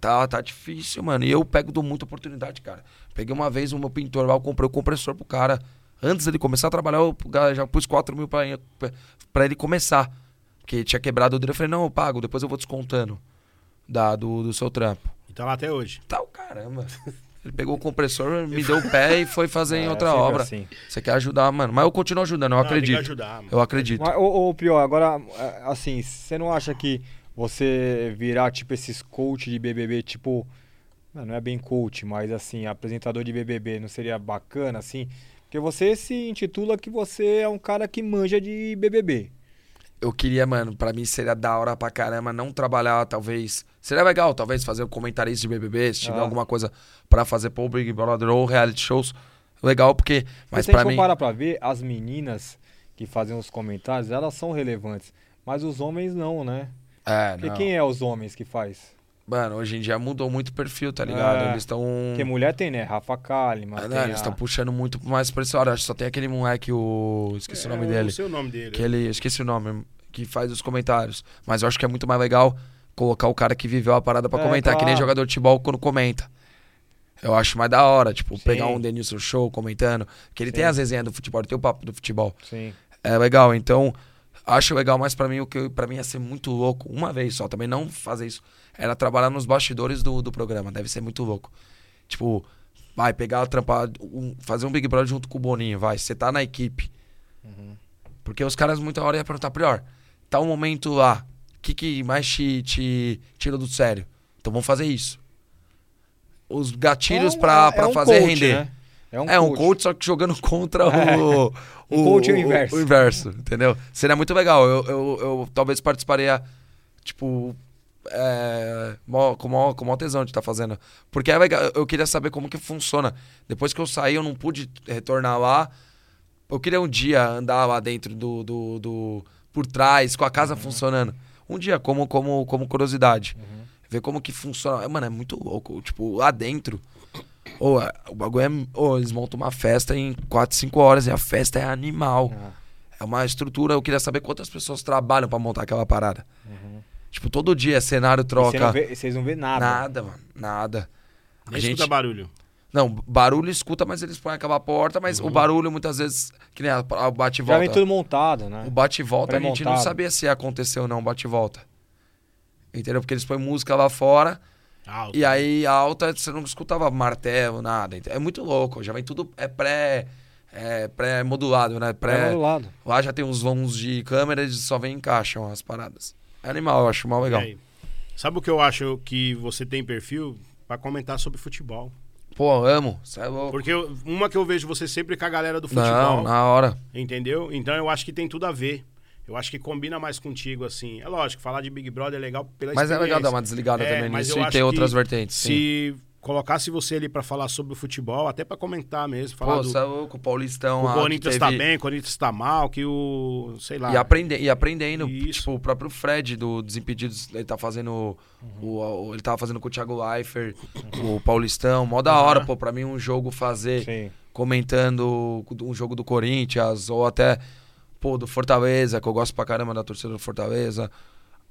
Tá, tá difícil, mano. E eu pego dou muita oportunidade, cara. Peguei uma vez o meu pintor lá, eu comprei o compressor pro cara. Antes dele começar a trabalhar, eu já pus 4 mil pra, pra ele começar. Porque tinha quebrado o dele. Eu falei, não, eu pago, depois eu vou descontando da, do, do seu trampo. E tá lá até hoje. Tá o caramba. Ele pegou o compressor, me deu o pé e foi fazer é, em outra obra. Assim. Você quer ajudar, mano. Mas eu continuo ajudando, eu não, acredito. Ajudar, mano. Eu acredito. Mas, ô, ô, Prior, agora, é, assim, você não acha que você virar, tipo, esses coach de BBB, tipo... Não é bem coach, mas, assim, apresentador de BBB, não seria bacana, assim? Porque você se intitula que você é um cara que manja de BBB eu queria, mano, pra mim seria da hora pra caramba não trabalhar, talvez. Seria legal, talvez, fazer um comentarista de BBB, se tiver ah. alguma coisa pra fazer pro Big Brother ou reality shows. Legal, porque. Mas pra mim. Se parar pra ver, as meninas que fazem os comentários, elas são relevantes. Mas os homens não, né? É, Porque não. quem é os homens que faz? Mano, hoje em dia mudou muito o perfil, tá ligado? É, eles estão. Porque mulher tem, né? Rafa Kalimann. É, né? Eles estão a... puxando muito mais pra esse hora. Acho que só tem aquele moleque, o. Esqueci é, o nome dele. Não sei o nome dele. Que ele. Esqueci o nome. Que faz os comentários. Mas eu acho que é muito mais legal colocar o cara que viveu a parada pra é, comentar, tá. que nem jogador de futebol quando comenta. Eu acho mais da hora, tipo, Sim. pegar um Denilson Show comentando. Que ele Sim. tem as resenhas do futebol, ele tem o papo do futebol. Sim. É legal. Então, acho legal, mas para mim o que para mim ia ser muito louco, uma vez só, também não fazer isso era trabalhar nos bastidores do, do programa. Deve ser muito louco. Tipo, vai pegar, trampar, um, fazer um Big Brother junto com o Boninho, vai. Você tá na equipe. Uhum. Porque os caras muita hora iam perguntar, pior, tá um momento lá, o que, que mais te, te tira do sério? Então vamos fazer isso. Os gatilhos é pra, pra é um fazer coach, render. Né? É, um, é coach. um coach, só que jogando contra o. o, coach o, o inverso. O, inverso, entendeu? Seria muito legal. Eu, eu, eu talvez participaria, tipo, é, com, maior, com maior tesão de estar tá fazendo. Porque é eu queria saber como que funciona. Depois que eu saí, eu não pude retornar lá. Eu queria um dia andar lá dentro do. do, do por trás, com a casa uhum. funcionando. Um dia, como, como, como curiosidade. Uhum. Ver como que funciona. Mano, é muito louco. Tipo, lá dentro. Oh, o bagulho é. Oh, eles montam uma festa em 4, 5 horas e a festa é animal. Uhum. É uma estrutura. Eu queria saber quantas pessoas trabalham para montar aquela parada. Uhum. Tipo, todo dia cenário troca. Não vocês não vê nada. Nada, mano. Nada. Nem a gente escuta barulho. Não, barulho escuta, mas eles põem aquela porta, mas uhum. o barulho muitas vezes, que nem o bate volta. Já vem tudo montado, né? O bate volta a gente não sabia se ia acontecer ou não, bate volta. Entendeu? Porque eles põem música lá fora. Alta. E aí alta, você não escutava martelo, nada. É muito louco. Já vem tudo. É pré. É pré-modulado, né? Pré, pré-modulado. Lá já tem uns vãos de câmera, eles só vem encaixam as paradas. É animal, eu acho mal legal. Sabe o que eu acho que você tem perfil para comentar sobre futebol? Pô, amo. Você é louco. Porque eu, uma que eu vejo você sempre com a galera do futebol. Não, na hora. Entendeu? Então eu acho que tem tudo a ver. Eu acho que combina mais contigo, assim. É lógico, falar de Big Brother é legal pela Mas é legal dar uma desligada é, também nisso e ter outras vertentes. Se sim colocasse você ali para falar sobre o futebol, até para comentar mesmo. Falar Pô, do, é o Paulistão. O Corinthians teve... tá bem, o Corinthians tá mal, que o. sei lá. E, aprende, e aprendendo. Isso. Tipo, o próprio Fred do Desimpedidos, ele tá fazendo. Uhum. O, ele tava fazendo com o Thiago Leifert, uhum. o Paulistão. Mó da hora, uhum. pô, pra mim um jogo fazer. Sim. Comentando um jogo do Corinthians, ou até, pô, do Fortaleza, que eu gosto pra caramba da torcida do Fortaleza.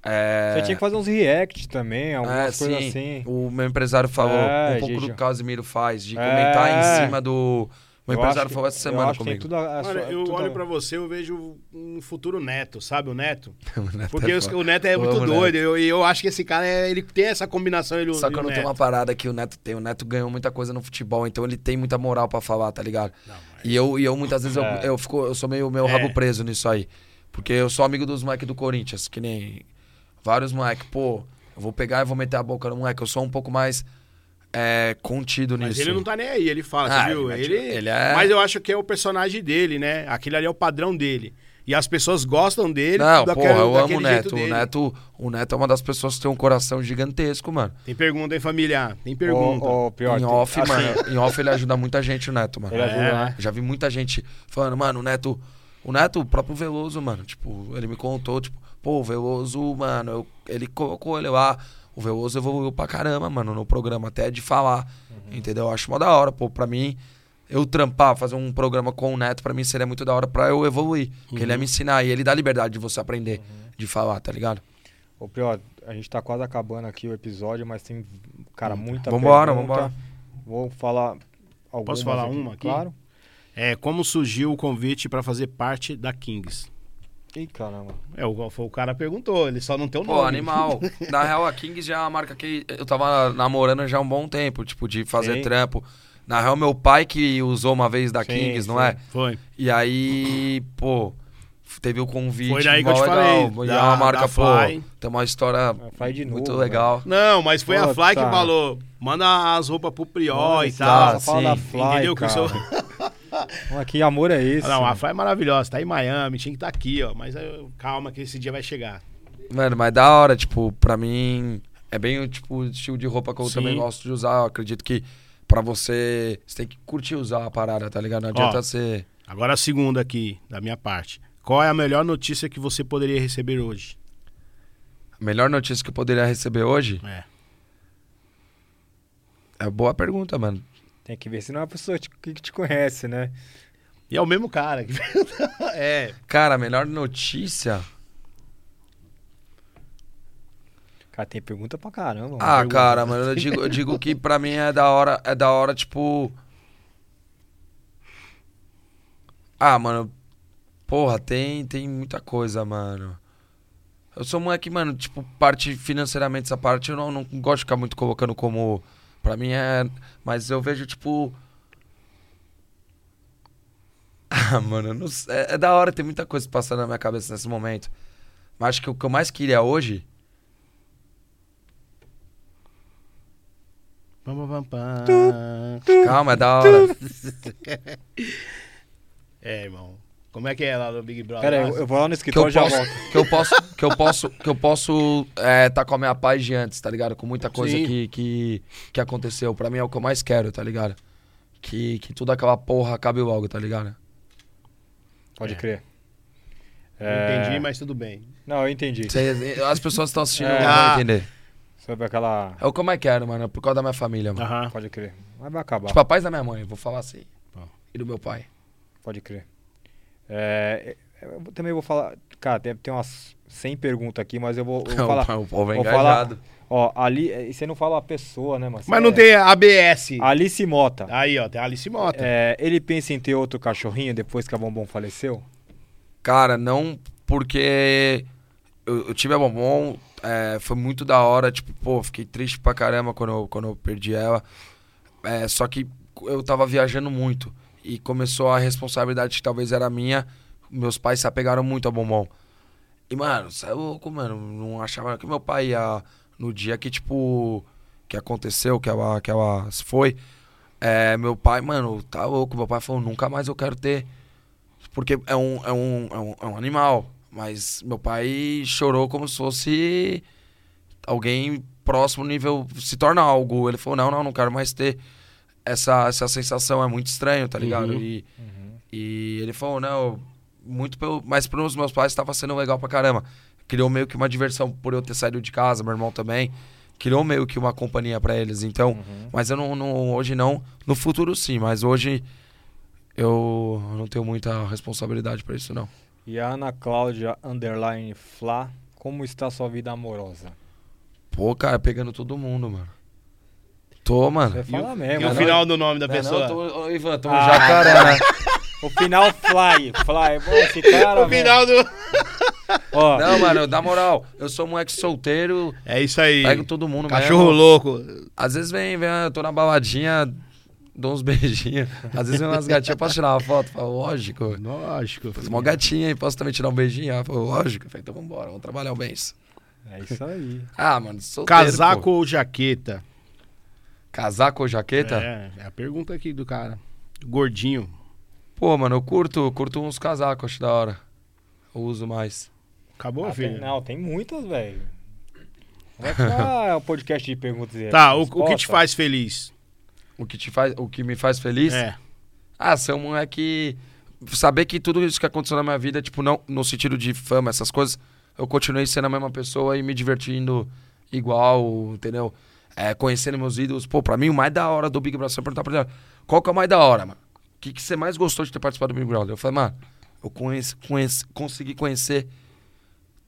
É... Você tinha que fazer uns react também, algumas é, coisas sim. assim. O meu empresário falou, é, um pouco do que o Casimiro faz, de comentar em é. cima do. O empresário falou essa semana comigo. A, Olha, eu olho pra você, eu vejo um futuro neto, sabe? O neto. o neto Porque é o neto é eu muito doido. E eu, eu, acho que esse cara, é, ele tem essa combinação. Ele, Só que eu não tenho uma parada que o neto tem. O neto ganhou muita coisa no futebol, então ele tem muita moral pra falar, tá ligado? Não, mas... E eu, e eu muitas vezes eu, é. eu, fico, eu sou meio meu rabo preso nisso aí. Porque eu sou amigo dos moleques do Corinthians, que nem vários moleques, pô, eu vou pegar e vou meter a boca no moleque. Eu sou um pouco mais é, contido Mas nisso. Mas ele não tá nem aí, ele fala, ah, viu? Ele, ele, ele é... Mas eu acho que é o personagem dele, né? Aquele ali é o padrão dele. E as pessoas gostam dele. Não, daquele, porra, eu amo o Neto. O Neto. O Neto é uma das pessoas que tem um coração gigantesco, mano. Tem pergunta, hein, família? Tem pergunta. Oh, oh, pior, em off, assim, mano. Em off ele ajuda muita gente, o Neto, mano. Ele ajuda, é. né? Já vi muita gente falando, mano, o Neto. O Neto, o próprio Veloso, mano. Tipo, ele me contou, tipo, pô, o Veloso, mano, eu, ele colocou ele lá. O Veloso evoluiu pra caramba, mano, no programa, até de falar. Uhum. Entendeu? Eu acho mó da hora, pô. Pra mim, eu trampar, fazer um programa com o Neto, para mim seria muito da hora pra eu evoluir. Uhum. Porque ele ia me ensinar e ele dá liberdade de você aprender, uhum. de falar, tá ligado? Ô, Prió, a gente tá quase acabando aqui o episódio, mas tem, cara, uhum. muita vambora, pergunta. Vambora, Vou falar algumas Posso falar aqui, uma aqui? Claro. É, como surgiu o convite para fazer parte da Kings? Ih, caramba. É, o, o cara perguntou, ele só não tem o nome. Pô, animal. Na real, a Kings já é uma marca que eu tava namorando já há um bom tempo, tipo, de fazer Sim. trampo. Na real, meu pai que usou uma vez da sim, Kings, não é? Foi. E aí, pô, teve o convite. Foi daí que eu te legal. falei. E é uma marca, pô, tem uma história muito novo, legal. Não, mas foi pô, a Fly tá. que falou, manda as roupas pro Prió e tal. Tá, fala da Fly, Entendeu? Que seu... que amor é esse? Não, a Fly é maravilhosa, tá em Miami, tinha que estar tá aqui, ó. Mas calma que esse dia vai chegar. Mano, mas da hora, tipo, pra mim... É bem tipo, o estilo de roupa que eu Sim. também gosto de usar. Eu acredito que Pra você. Você tem que curtir usar a parada, tá ligado? Não adianta ser. Agora a segunda aqui, da minha parte. Qual é a melhor notícia que você poderia receber hoje? A melhor notícia que eu poderia receber hoje? É. É boa pergunta, mano. Tem que ver se não é uma pessoa que te conhece, né? E é o mesmo cara. é. Cara, a melhor notícia. Cara, tem pergunta pra caramba. Ah, pergunta. cara, mas eu digo, eu digo que pra mim é da hora, é da hora, tipo. Ah, mano. Porra, tem, tem muita coisa, mano. Eu sou um moleque, mano, tipo, parte financeiramente, essa parte eu não, não gosto de ficar muito colocando como. Pra mim é. Mas eu vejo, tipo. Ah, mano, não, é, é da hora, tem muita coisa passando na minha cabeça nesse momento. Mas acho que o que eu mais queria hoje Calma, é da hora. é, irmão. Como é que é lá no Big Brother? Pera aí, eu vou lá no escritório e já volto. Que eu posso, que eu posso, que eu posso é, tá com a minha paz de antes, tá ligado? Com muita coisa que, que, que aconteceu. Pra mim é o que eu mais quero, tá ligado? Que, que tudo aquela porra acabe logo, tá ligado? Pode é. crer. É... Entendi, mas tudo bem. Não, eu entendi. Cê, as pessoas estão assistindo é. não vão entender. Sobre aquela. É o que eu mais quero, mano. Por causa da minha família, mano. Aham. Pode crer. Mas vai acabar. Tipo, a paz da minha mãe, vou falar assim. E do meu pai. Pode crer. É, é, eu também vou falar. Cara, deve ter umas 100 perguntas aqui, mas eu vou, eu vou falar. o povo é vou engajado. Falar, ó, ali. E você não fala a pessoa, né, mano? Mas não é, tem ABS. Alice Mota. Aí, ó, tem a Alice Mota. É, ele pensa em ter outro cachorrinho depois que a Bombom faleceu? Cara, não porque eu, eu tive a Bombom, é, foi muito da hora, tipo, pô, fiquei triste pra caramba quando eu, quando eu perdi ela. É, só que eu tava viajando muito e começou a responsabilidade que talvez era minha. Meus pais se apegaram muito a Bombom. E, mano, você é mano. Não achava que meu pai ia. No dia que, tipo. Que aconteceu, que ela, que ela foi. É, meu pai, mano, tá louco. Meu pai falou: nunca mais eu quero ter. Porque é um, é um, é um, é um animal. Mas meu pai chorou como se fosse alguém próximo nível se torna algo. Ele falou: não, não, não quero mais ter essa, essa sensação. É muito estranho, tá ligado? Uhum. E, uhum. e ele falou: não, muito pelo. Mas para os meus pais estava sendo legal pra caramba. Criou meio que uma diversão por eu ter saído de casa, meu irmão também. Criou meio que uma companhia para eles. Então, uhum. mas eu não, não, hoje não. No futuro sim, mas hoje eu não tenho muita responsabilidade para isso, não. E a Ana Cláudia Underline Fla, como está sua vida amorosa? Pô, cara, pegando todo mundo, mano. Tô, mano. Você fala e mesmo. E o né? final do nome da pessoa? Não, tô, ô, Ivan, tô ah, jacaré, né? O final fly, fly. Pô, esse cara, O final do... Ó, não, mano, na moral, eu sou um ex solteiro. É isso aí. Pego todo mundo Cachorro mesmo. louco. Às vezes vem, vem, eu tô na baladinha, dou uns beijinhos. Às vezes vem umas gatinhas, posso tirar uma foto? Falo, lógico. Lógico. Fiz uma gatinha aí, posso também tirar um beijinho? Ela falou, lógico. falei, então vambora, vamos trabalhar o bens. É isso aí. ah, mano, solteiro, Casaco pô. ou jaqueta? Casaco ou jaqueta? É, é a pergunta aqui do cara. Gordinho. Pô, mano, eu curto, curto uns casacos, acho da hora. uso mais. Acabou, Ah, filho? tem- não, tem muitas, velho. Vai ficar o podcast de perguntas e Tá, o, o que te faz feliz? O que, te faz, o que me faz feliz? É. Ah, ser um moleque. Saber que tudo isso que aconteceu na minha vida, tipo, não no sentido de fama, essas coisas, eu continuei sendo a mesma pessoa e me divertindo igual, entendeu? É, conhecendo meus ídolos. Pô, pra mim, o mais da hora do Big Brother, eu perguntar pra ele, qual que é o mais da hora, mano? O que, que você mais gostou de ter participado do Big Brother? Eu falei, mano, eu conheci, conheci, consegui conhecer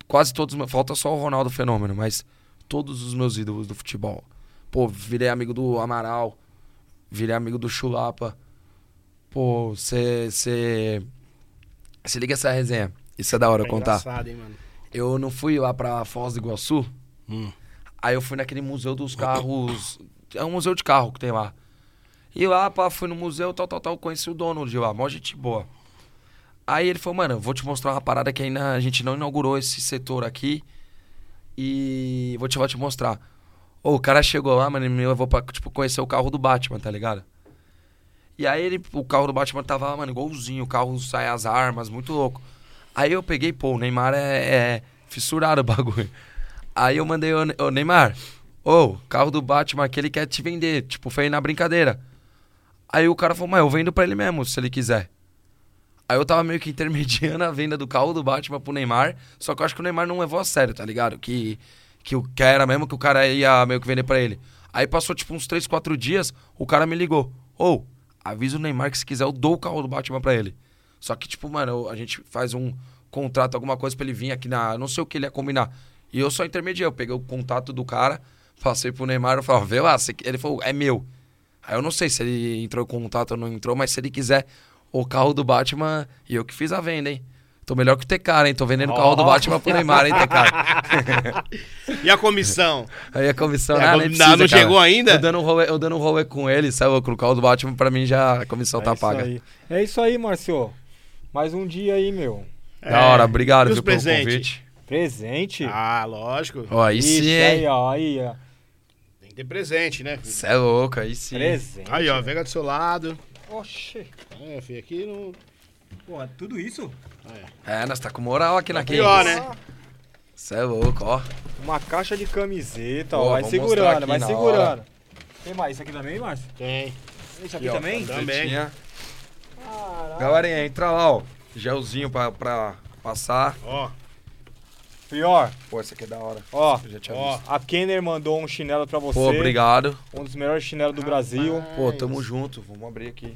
quase todos os meus. Falta só o Ronaldo Fenômeno, mas todos os meus ídolos do futebol. Pô, virei amigo do Amaral, virei amigo do Chulapa. Pô, você. Você. Se liga essa resenha. Isso é da hora É contar. engraçado, hein, mano? Eu não fui lá pra Foz do Iguaçu. Hum. Aí eu fui naquele museu dos carros. É um museu de carro que tem lá. E lá, pá, fui no museu, tal, tal, tal. Conheci o dono de lá, mó gente boa. Aí ele falou, mano, vou te mostrar uma parada que ainda a gente não inaugurou esse setor aqui. E vou te, vou te mostrar. Ô, o cara chegou lá, mano, e me levou pra, tipo, conhecer o carro do Batman, tá ligado? E aí ele, o carro do Batman tava mano, igualzinho, o carro sai as armas, muito louco. Aí eu peguei, pô, o Neymar é, é fissurado o bagulho. Aí eu mandei, ô, ô Neymar, ô, carro do Batman aqui, ele quer te vender. Tipo, foi na brincadeira. Aí o cara falou, mas eu vendo pra ele mesmo, se ele quiser. Aí eu tava meio que intermediando a venda do carro do Batman pro Neymar, só que eu acho que o Neymar não levou a sério, tá ligado? Que, que o que era mesmo que o cara ia meio que vender pra ele. Aí passou tipo uns 3, 4 dias, o cara me ligou. Ô, avisa o Neymar que se quiser eu dou o carro do Batman pra ele. Só que, tipo, mano, a gente faz um contrato, alguma coisa pra ele vir aqui na. Não sei o que ele ia combinar. E eu só intermediei, eu peguei o contato do cara, passei pro Neymar e falei, ó, vê lá, você que-" ele falou, é meu. Aí eu não sei se ele entrou em contato ou não entrou, mas se ele quiser o carro do Batman, e eu que fiz a venda, hein? Tô melhor que o TK, hein? Tô vendendo o carro do. Batman pro Neymar, hein, TK? E a comissão? Aí a comissão, É, ah, com- precisa, não chegou ainda? Eu dando um rolê, eu dando um rolê com ele, sabe? O carro do Batman, pra mim já a comissão É tá paga. aí. É isso aí, Marcio. Mais um dia aí, meu. Da hora, obrigado É. Viu, pelo presentes? convite. Presente. Ah, lógico. Ó, aí Ixi, sim, aí, hein? ó, aí, ó. Tem que ter presente, né? filho? Cê é louco, aí sim. Presente. Aí, ó, pega do seu lado. Oxi. É, filho, aqui não. Pô, tudo isso? É, nós tá com moral aqui na pior, né? Cê é louco, ó. Uma caixa de camiseta, Pô, ó. Vai segurando, aqui vai segurando. Tem mais isso aqui também, Márcio? Tem. Isso aqui Aqui, ó, também? Também. Galerinha, entra lá, ó. Gelzinho pra, pra passar. Ó, Pior, Pô, esse aqui é da hora. ó. Eu já tinha Ó. visto. A Kenner mandou um chinelo pra você. Pô, obrigado. Um dos melhores chinelos do Brasil. Pô, tamo junto. Vamos abrir aqui.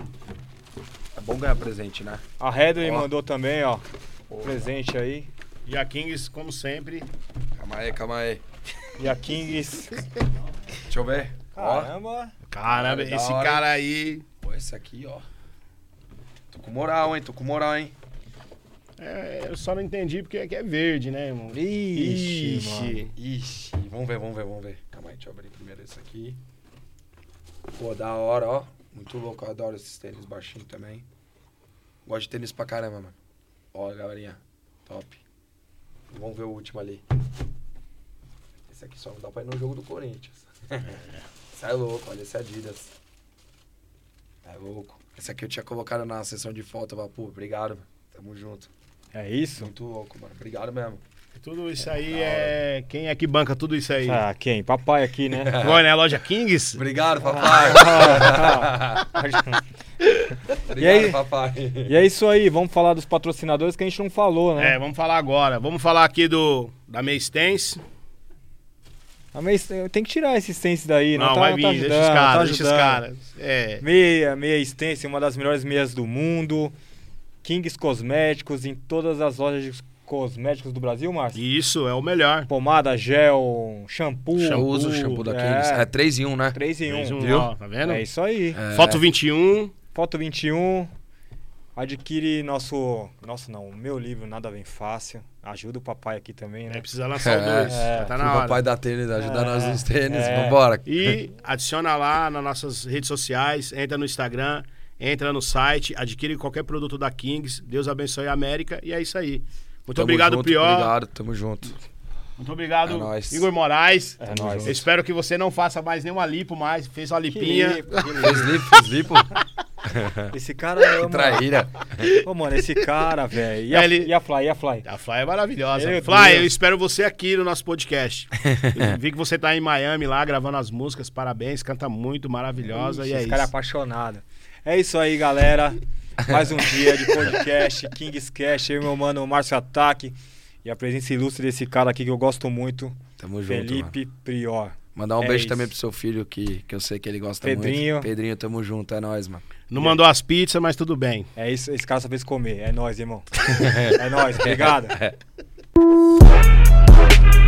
É bom ganhar presente, né? A Ó. mandou também, ó. Pô. Presente aí. e a Kings, como sempre. Calma aí, calma aí. E a Kings. Deixa eu ver. Ó. Caramba. Caramba, Da esse cara aí. Pô, esse aqui, ó. Tô com moral, hein? Tô com moral, hein? É, eu só não entendi porque aqui é verde, né, irmão? Ixi, mano. Ixi, vamos ver, vamos ver, vamos ver. Calma aí, deixa eu abrir primeiro esse aqui. Pô, da hora, ó. Muito louco, eu adoro esses tênis baixinhos também. Gosto de tênis pra caramba, mano. Ó, galerinha, top. Vamos ver o último ali. Esse aqui só não dá pra ir no jogo do Corinthians. Esse é louco, olha esse Adidas. É louco. Esse aqui eu tinha colocado na sessão de foto. Pô, obrigado, mano. Tamo junto. É isso? Muito louco, mano. Obrigado mesmo. Tudo isso aí é. Quem é que banca tudo isso aí? Ah, quem? Papai aqui, né? Agora, né? Loja Kings? Obrigado, papai. Obrigado, E aí? papai. e é isso aí, vamos falar dos patrocinadores que a gente não falou, né? É, vamos falar agora. Vamos falar aqui do da Meistens. A meia, tem que tirar esse stance daí, não, Não, tá, vai não vir, tá deixa os tá caras, deixa os caras. É. Meia, meia stance, uma das melhores meias do mundo. Kings Cosméticos, em todas as lojas de cosméticos do Brasil, Márcio. Isso, é o melhor. Pomada, gel, shampoo. Eu uso o shampoo da é. Kings. É 3 em 1, né? 3 em 1. Mais um, viu? ó, tá vendo? É isso aí. É. Foto 21. Foto 21. Adquire nosso. Nosso não, o meu livro Nada Vem Fácil. Ajuda o papai aqui também, né? É, precisa lançar o É, 2. é. Já tá o na hora. papai da tênis ajuda É, nós nos tênis. é. Vambora. E adiciona lá nas nossas redes sociais, entra no Instagram, entra no site, adquire qualquer produto da Kings. Deus abençoe a América e é isso aí. Muito Tamo obrigado, junto, Prior. Obrigado, tamo junto. Muito obrigado, É nóis. Igor Moraes. É nóis. espero que você não faça mais nenhuma lipo mais. Fez uma Que lipinha. lipo, que lipo. Fez lipo, fez lipo. Esse cara é. Que traíra. Pô, mano, esse cara, velho. E, a- Ele- e a Fly, e a Fly? A Fly é maravilhosa. Meu Fly, Deus. eu espero você aqui no nosso podcast. Eu vi que você tá em Miami lá gravando as músicas. Parabéns, canta muito, maravilhosa. Ixi, e é esse isso. cara é apaixonado. É isso aí, galera. Mais um dia de podcast, Kings Cash, eu e meu mano Márcio Ataque. E a presença ilustre desse cara aqui que eu gosto muito, Tamo junto, mano. Felipe Prior. Mandar um É beijo isso. também pro seu filho, que, que eu sei que ele gosta Pedrinho. muito. Pedrinho, tamo junto, é nóis, mano. Não mandou as pizzas, mas tudo bem. É isso, esse cara só fez comer. É nóis, irmão. é nóis, obrigado.